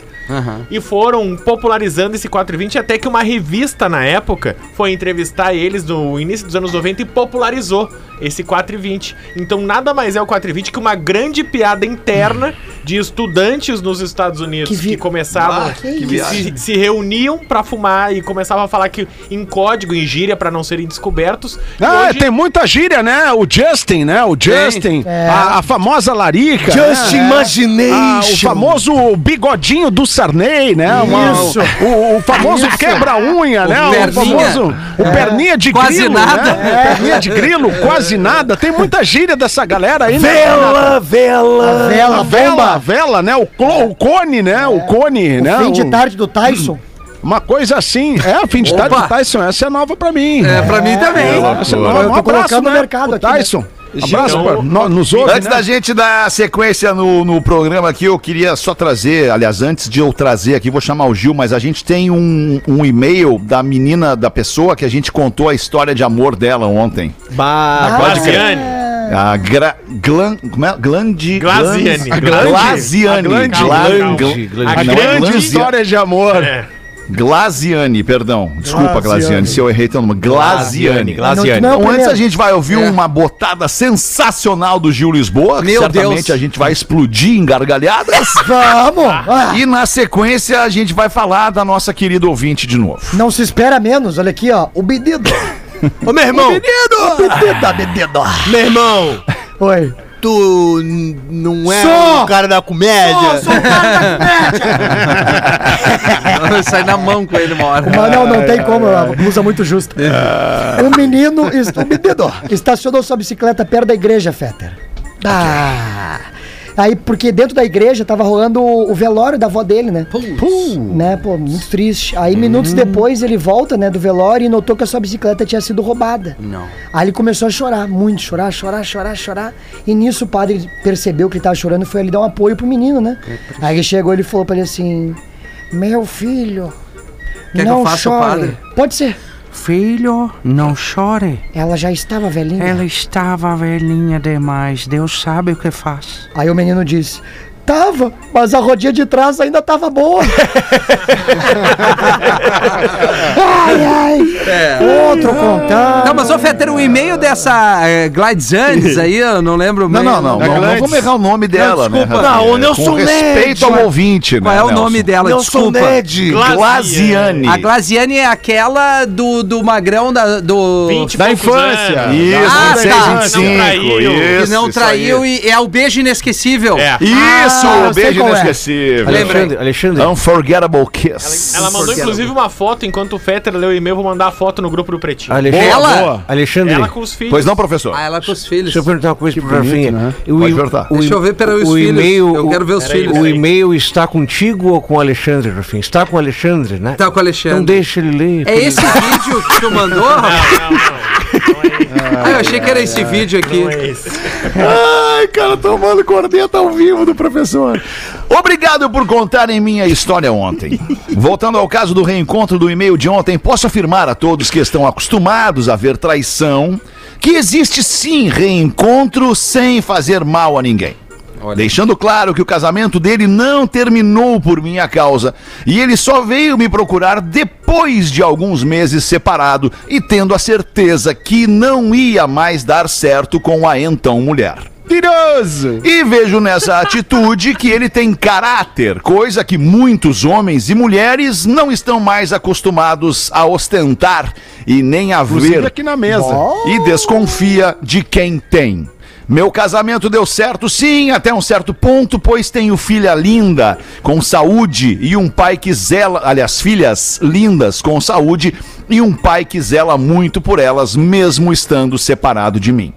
e foram popularizando esse 420 até que uma revista na época foi entrevistar eles no início dos anos 90 e popularizou esse 420. Então nada mais é o 420 que uma grande piada interna de estudantes nos Estados Unidos Que que, vi- começavam, Ah, que que, se, se reuniam pra fumar e começavam a falar que em código, em gíria pra não serem descobertos. Ah, hoje- tem muita gíria, né? O Justin, né? O Justin, É. a, a famosa larica. Just né? imagination. Ah, o famoso bigodinho do Sarney, né? Uma- Isso. O, o famoso quebra-unha, né? O perninha. famoso. O perninha de Quase grilo. nada. Né? Perninha de grilo, quase nada. Tem muita gíria dessa galera aí, né? Vela, vela. A vela, A vela, a vela, né? O, clo- o cone, né? O cone, né? Fim de O- tarde do Tyson. Uma coisa assim. É, fim de tarde Opa. do Tyson. Essa é nova pra mim. É, pra mim também. Essa é Eu nova. tô Um abraço, colocando no né, mercado pro aqui, né? Tyson. Abraço Então, pra, no, nos outros, Antes né? da gente dar sequência no, no programa aqui, eu queria só trazer, aliás, antes de eu trazer aqui, vou chamar o Gil, mas a gente tem um, um e-mail da menina, da pessoa que a gente contou a história de amor dela ontem. Bah, Pode crer. Glaziane. A Gra, Glan, como é? Glandi... Glaziane. Glans- Glande. Glaziane. A Glande. Glan- Glande. Glan- A é Grande história de amor. É. Glaziane, perdão. Desculpa, Glaziane, se eu errei teu nome. Glaziane. Glaziane. Não, não, Então, antes a gente vai ouvir uma botada sensacional do Gil Lisboa, Meu certamente Deus. a gente vai explodir em gargalhadas. Vamos! Ah, E na sequência a gente vai falar da nossa querida ouvinte de novo. não se espera menos, olha aqui, ó. O pedido. Ô, meu irmão. O pedido, pedido. Meu irmão. Oi. Tu não é Sou. o cara da comédia? Sai na mão com ele uma hora. Mas não, não tem como, a blusa muito justa. Um menino, est- um menino estacionou sua bicicleta perto da igreja, Fetter. Ah. Aí, porque dentro da igreja tava rolando o o velório da avó dele, né? Né, pô, muito triste. Aí, minutos depois, ele volta, né, do velório e notou que a sua bicicleta tinha sido roubada. Não. Aí ele começou a chorar, muito, chorar, chorar, chorar, chorar. E nisso o padre percebeu que ele tava chorando e foi ali dar um apoio pro menino, né? Aí ele chegou e ele falou pra ele assim: Meu filho, Quer que eu faça o padre? Pode ser. Filho, não chore. Ela já estava velhinha. Ela estava velhinha demais. Deus sabe o que faz. Aí o menino disse: Tava, mas a rodinha de trás ainda tava boa. ai, ai. Outro contato. Não, mas ô Fetter, o e-mail dessa é, Glides Andes aí, eu não lembro Não, não, não. Não, não vamos errar o nome dela, né? desculpa. Rafinha? Não, o Nelson Com respeito Ned. ao ouvinte, né? Qual é o Nelson? nome dela? Nelson Desculpa. Ned. Glaziane. A Glaziane é aquela do, do magrão da, do... 20 Da infância. anos. Isso, Ah, 26, tá. 25. Não traiu. Isso, que não traiu e é o beijo inesquecível. É. Isso, Ah, eu sei beijo é. inesquecível. Alexandre, Alexandre. Unforgettable Kiss. Ela mandou inclusive uma foto enquanto o Fetter leu o e-mail. Vou mandar a foto no grupo do Pretinho. Alexandre. Ela? boa. Alexandre. Ela com os filhos. Pois não, professor? Ah, ela com os filhos. Deixa eu perguntar uma coisa pro Rafinha. né? O Pode perguntar. o Deixa eu ver, peraí, os o filhos. e-mail, Eu quero ver os Peraí, filhos. O e-mail está contigo ou com o Alexandre, Rafinha? Está com o Alexandre, né? Tá com o Alexandre. Então deixa ele ler. É esse vídeo que tu mandou? Não, não, não. Não é isso. Ah, eu achei que era esse vídeo aqui. Não é esse. Ai, cara, tomando corneta ao vivo do professor. Obrigado por contarem minha história ontem. Voltando ao caso do reencontro do e-mail de ontem, posso afirmar a todos que estão acostumados a ver traição que existe sim reencontro sem fazer mal a ninguém. Deixando claro que o casamento dele não terminou por minha causa e ele só veio me procurar depois de alguns meses separado e tendo a certeza que não ia mais dar certo com a então mulher. Mentiroso! E vejo nessa atitude que ele tem caráter, coisa que muitos homens e mulheres não estão mais acostumados a ostentar e nem a Inclusive ver aqui na mesa. e desconfia de quem tem. Meu casamento deu certo, sim, até um certo ponto, pois tenho filha linda, com saúde, e um pai que zela, aliás, filhas lindas, com saúde, e um pai que zela muito por elas, mesmo estando separado de mim.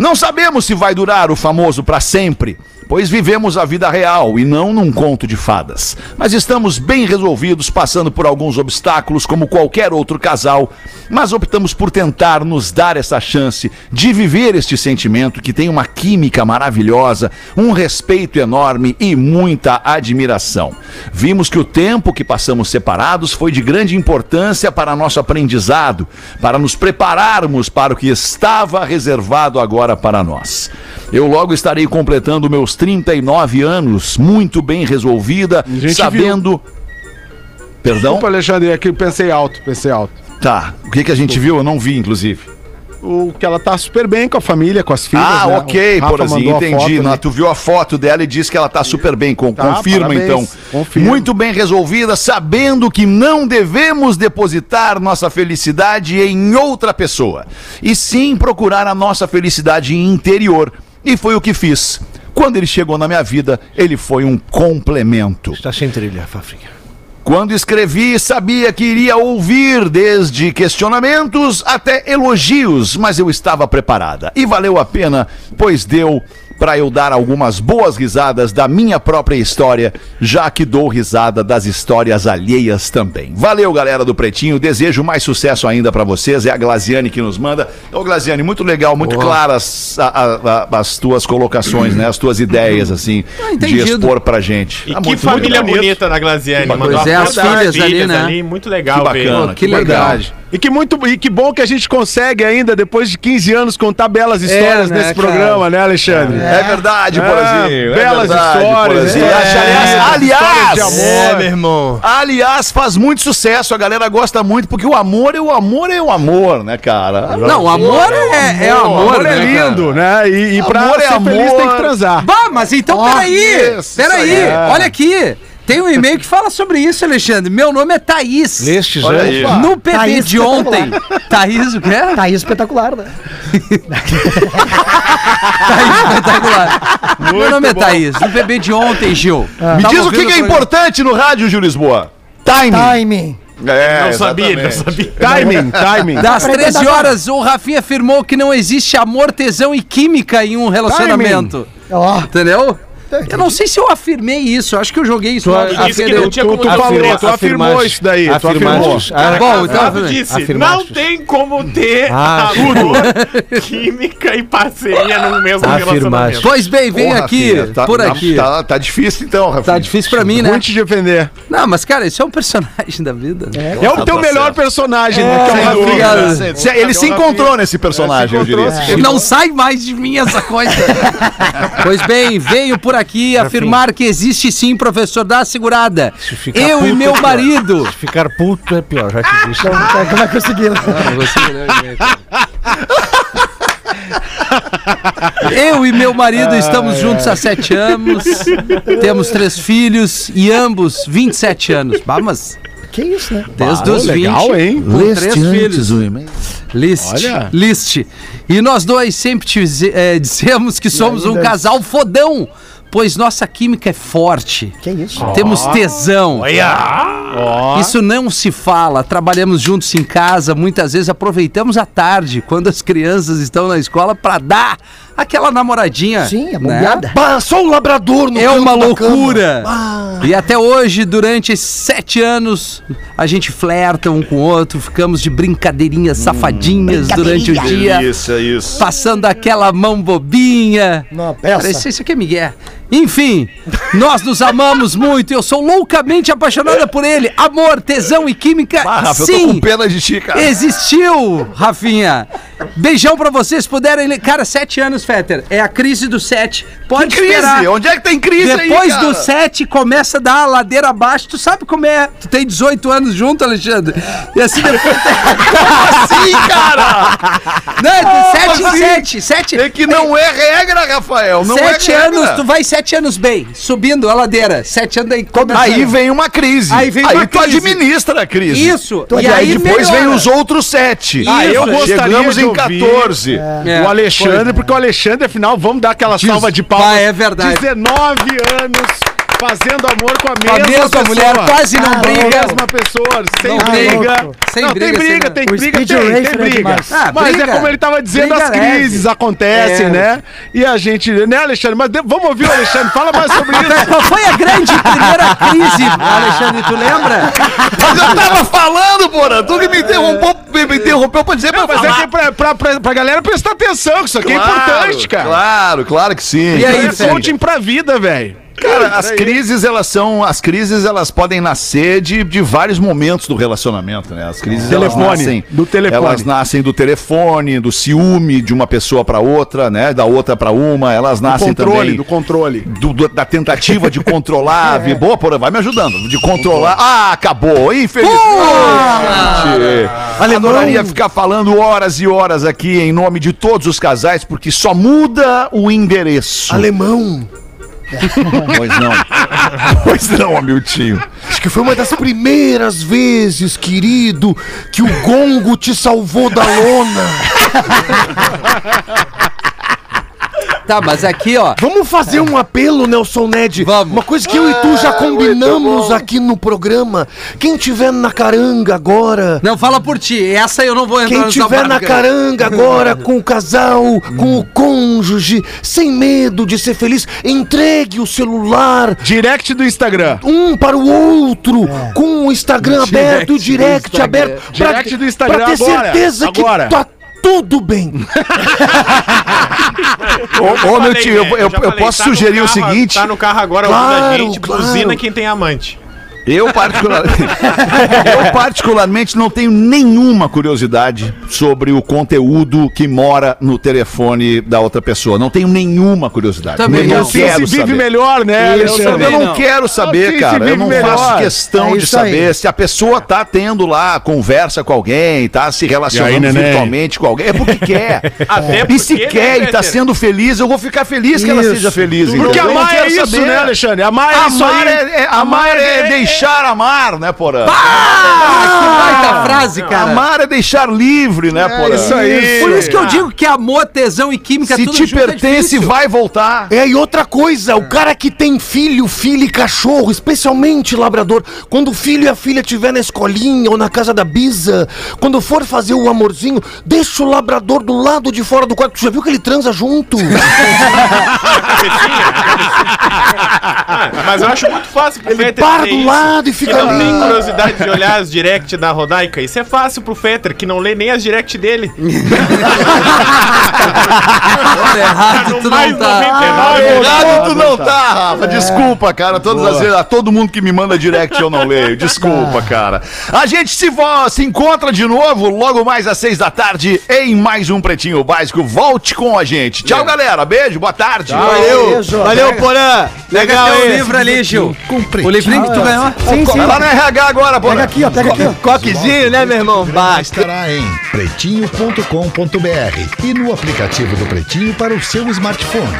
Não sabemos se vai durar o famoso para sempre, pois vivemos a vida real e não num conto de fadas. Mas estamos bem resolvidos, passando por alguns obstáculos, como qualquer outro casal, mas optamos por tentar nos dar essa chance de viver este sentimento que tem uma química maravilhosa, um respeito enorme e muita admiração. Vimos que o tempo que passamos separados foi de grande importância para nosso aprendizado, para nos prepararmos para o que estava reservado agora para nós. Eu logo estarei completando meus 39 anos, muito bem resolvida, sabendo. Perdão? Desculpa, Alexandre, é que eu pensei alto, pensei alto. Tá. O que, que a gente viu? Eu não vi, inclusive. O que ela tá super bem com a família, com as filhas. Ah, né? ok, Porazinho, mandou a entendi. foto, né? tu viu a foto dela e disse que ela tá super bem. Com, Tá, confirma, parabéns, então. confirmo. Muito bem resolvida, sabendo que não devemos depositar nossa felicidade em outra pessoa. E sim procurar a nossa felicidade interior. E foi o que fiz. Quando ele chegou na minha vida, ele foi um complemento. Está sem trilha, Rafinha. Quando escrevi, sabia que iria ouvir desde questionamentos até elogios, mas eu estava preparada. E valeu a pena, pois deu para eu dar algumas boas risadas da minha própria história, já que dou risada das histórias alheias também. Valeu, galera do Pretinho. Desejo mais sucesso ainda para vocês. É a Glaziane que nos manda. Ô, Glaziane, muito legal, muito claras a- a- a- as tuas colocações, né? As tuas ideias, assim, de entendido. expor pra gente. E Tá que muito família legal. bonita da Glaziane. Pois Mandou é, a as filhas ali, né? Muito legal Que bacana. ver. que legal. verdade. E que, muito, e que bom que a gente consegue ainda, depois de 15 anos, contar belas histórias né, nesse cara? programa, né, Alexandre? É verdade, É, Porazinho. é belas verdade, histórias, Porazinho. é. Aliás, Histórias aliás, de amor. É, meu irmão. aliás, faz muito sucesso, a galera gosta muito, porque o amor é o amor é o amor, né, cara? Não, o amor é, é O amor, amor é né, lindo, né? E, e pra Amor é ser feliz amor. tem que transar. Bah, mas então Ó, peraí, isso, peraí, isso aí. olha aqui. Tem um e-mail que fala sobre isso, Alexandre. Meu nome é Thaís. Nestes Olha anos. aí. No PB Thaís de ontem. Thaís, o quê? Aí espetacular, né? Thaís espetacular. Meu nome é Thaís. No PB de ontem, Gil. Me Tava diz o que, que é importante no rádio, Gil Lisboa. Timing. Timing. É, Não sabia, não sabia. Timing, timing. Das Aprenda 13 agora. horas, o Rafinha afirmou que não existe amor, tesão e química em um relacionamento. Ó, Entendeu? Eu não sei se eu afirmei isso. Acho que eu joguei isso. lá. Ele disse que não tinha Tu, como tu falou, afirmar. tu afirmou isso daí, tu afirmou. Ah, Bom, então disse, não tem como ter Ah, química e parceria no mesmo Afirmaste. relacionamento. Pois bem, vem Porra, aqui, tá- por tá- aqui. Tá, tá difícil então, Rafinha. Tá difícil pra mim, né? Muito te defender. Não, mas cara, isso é um personagem da vida. né? É o teu melhor personagem, né? é o sem Rafinha. dúvida. Se- Ele se encontrou nesse personagem, eu diria. Não sai mais de mim essa coisa. pois bem, veio por aqui e afirmar que existe sim, professor, dá segurada. Eu e meu é marido. Se ficar puto é pior, já te disse. Então, tá, como é que conseguiu? Eu e meu marido estamos juntos há sete anos. Temos três filhos e ambos 27 anos. Bah, mas Que isso, né? desde os 20. legal, hein? Com três filhos. o e-mail. List. Olha. List. E nós dois sempre dize- eh, dizemos que somos um casal fodão, pois nossa química é forte. Que isso? Temos tesão. Isso não se fala. Trabalhamos juntos em casa, muitas vezes aproveitamos a tarde, quando as crianças estão na escola, pra dar aquela namoradinha. Sim, a né? bombeada. Bah, só o labrador no É canto uma da loucura. cama. E até hoje, durante sete anos, a gente flerta um com o outro, ficamos de brincadeirinhas safadinhas durante o dia, Isso, é isso. passando aquela mão bobinha. Não, peça. Parece isso aqui é Miguel. Enfim, nós nos amamos muito. Eu sou loucamente apaixonada por ele. Amor, tesão e química, Ah, Rafa, eu tô sim. com pena de ti, cara. Existiu, Rafinha. Beijão pra vocês, puderem. Cara, sete anos, Fetter. É a crise do sete. Pode Crise? esperar. Onde é que tem crise aí, Depois cara? do 7 começa a dar a ladeira abaixo. Tu sabe como é? Tu tem 18 anos junto, Alexandre. E assim depois. Assim, cara! Não, é 7 assim? em 7. 7 É que não é regra, Rafael. Não Sete é regra. anos, tu vai sete anos bem, subindo a ladeira. Sete anos aí. começa- Aí vem uma crise. Aí vem uma tu crise. administra a crise. Isso. E, aí, depois melhora. vem os outros sete. Ah, eu gostaria Chegamos em ouvir 14. É, o Alexandre, porque o Alexandre, afinal, vamos dar aquela Diz- salva de palmas. Ah, é verdade. 19 anos fazendo amor com a Com a mesma, mesma pessoa. mulher, quase não Ah, briga. mesma pessoa, sem Não briga. Sem não, briga, tem briga, sem tem O briga, tem, racer tem é briga. Ah, Mas briga. é como ele tava dizendo, Briga as leve. crises acontecem, É. né? E a gente, né, Alexandre? Mas de- vamos ouvir o Alexandre, fala mais sobre isso. Qual foi a grande primeira crise, Alexandre? Tu lembra? Mas eu tava falando, porra. Tu que me interrompeu, me, me interrompeu pra dizer pra Não, mas falar. é que pra, pra, pra, pra galera prestar atenção, que isso aqui é importante, cara. Claro, claro que sim. E aí, é coaching pra vida, velho. Cara, as crises, elas são. As crises, elas podem nascer de, de vários momentos do relacionamento, né? As crises Telefone, elas nascem. do telefone. Elas nascem do telefone, do ciúme de uma pessoa pra outra, né? Da outra pra uma. Elas Do nascem controle, também. do controle. do- do- da tentativa de controlar. vi- Boa, porra, vai me ajudando. De controlar. Ah, acabou, infelizmente. Adoraria ficar falando horas e horas aqui em nome de todos os casais, porque só muda o endereço. Alemão. Pois não. pois não, Hamiltinho. Acho que foi uma das primeiras vezes, querido, que o gongo te salvou da lona. Tá, mas aqui, ó. Vamos fazer um apelo, Nelson Ned. Vamos. Uma coisa que eu e tu já combinamos aqui no programa. Quem tiver na caranga agora. Não, fala por ti. Essa eu não vou entrar Quem tiver na caranga agora com o casal, com o cônjuge, sem medo de ser feliz, entregue o celular Direct do Instagram. um para o outro, com o Instagram aberto, o direct aberto. Direct do Instagram pra ter agora, certeza agora. que tá tudo bem. Ô, ô, meu tio, eu, eu- eu falei, posso tá sugerir o carro- seguinte. Tá no carro agora Claro, ouvindo a gente, claro. buzina quem tem amante. Eu, particular... eu particularmente não tenho nenhuma curiosidade sobre o conteúdo que mora no telefone da outra pessoa. Não tenho nenhuma curiosidade. Também eu não. Assim quero se vive saber. melhor, né, Eu Alexandre? também Eu não não. quero saber, Assim cara. Eu não melhor. faço questão É de isso aí. saber se a pessoa tá tendo lá conversa com alguém, tá se relacionando aí, virtualmente com alguém. É porque quer. Até e se porque, quer né, e tá Peter? sendo feliz, eu vou ficar feliz que ela Isso. seja feliz. Porque? Eu não amar é isso, saber. né, Alexandre? Amar é isso Amar aí. é, é- amar é deixar amar, né, Porã? Ah, que baita frase, cara. Amar é deixar livre, né, Porã? isso aí. Por isso que eu digo que amor, tesão e química Se tudo te junto é pertence, difícil. vai voltar. É, e outra coisa, o cara que tem filho, filha e cachorro, especialmente labrador, quando o filho e a filha estiver na escolinha ou na casa da bisa, quando for fazer o amorzinho, deixa o labrador do lado de fora do quarto. Tu já viu que ele transa junto? Ah, mas eu acho muito fácil Ele para fazer do isso. Lado e Que fica não tem curiosidade de olhar as direct da Rodaica. Isso é fácil pro Fetter, que não lê nem as direct dele. Olha, errado, tu não tá. 99. Errado tu não tá, Rafa. Desculpa, cara. Todas as vezes, a todo mundo que me manda direct eu não leio. Desculpa, cara. A gente se, se encontra de novo logo mais às seis da tarde em mais um Pretinho Básico. Volte com a gente. Tchau, galera. Beijo, boa tarde. Valeu. Beijo. Valeu, Porã. Legal, Legal, teu hein? livro ali, Gil. Com O livrinho que tu ganhou. Sim, sim. Vai lá no RH agora, pô. Pega aqui, ó. Pega aqui, ó. Coquezinho, né, meu irmão? Bah, Estará em pretinho.com.br e no aplicativo do Pretinho para o seu smartphone.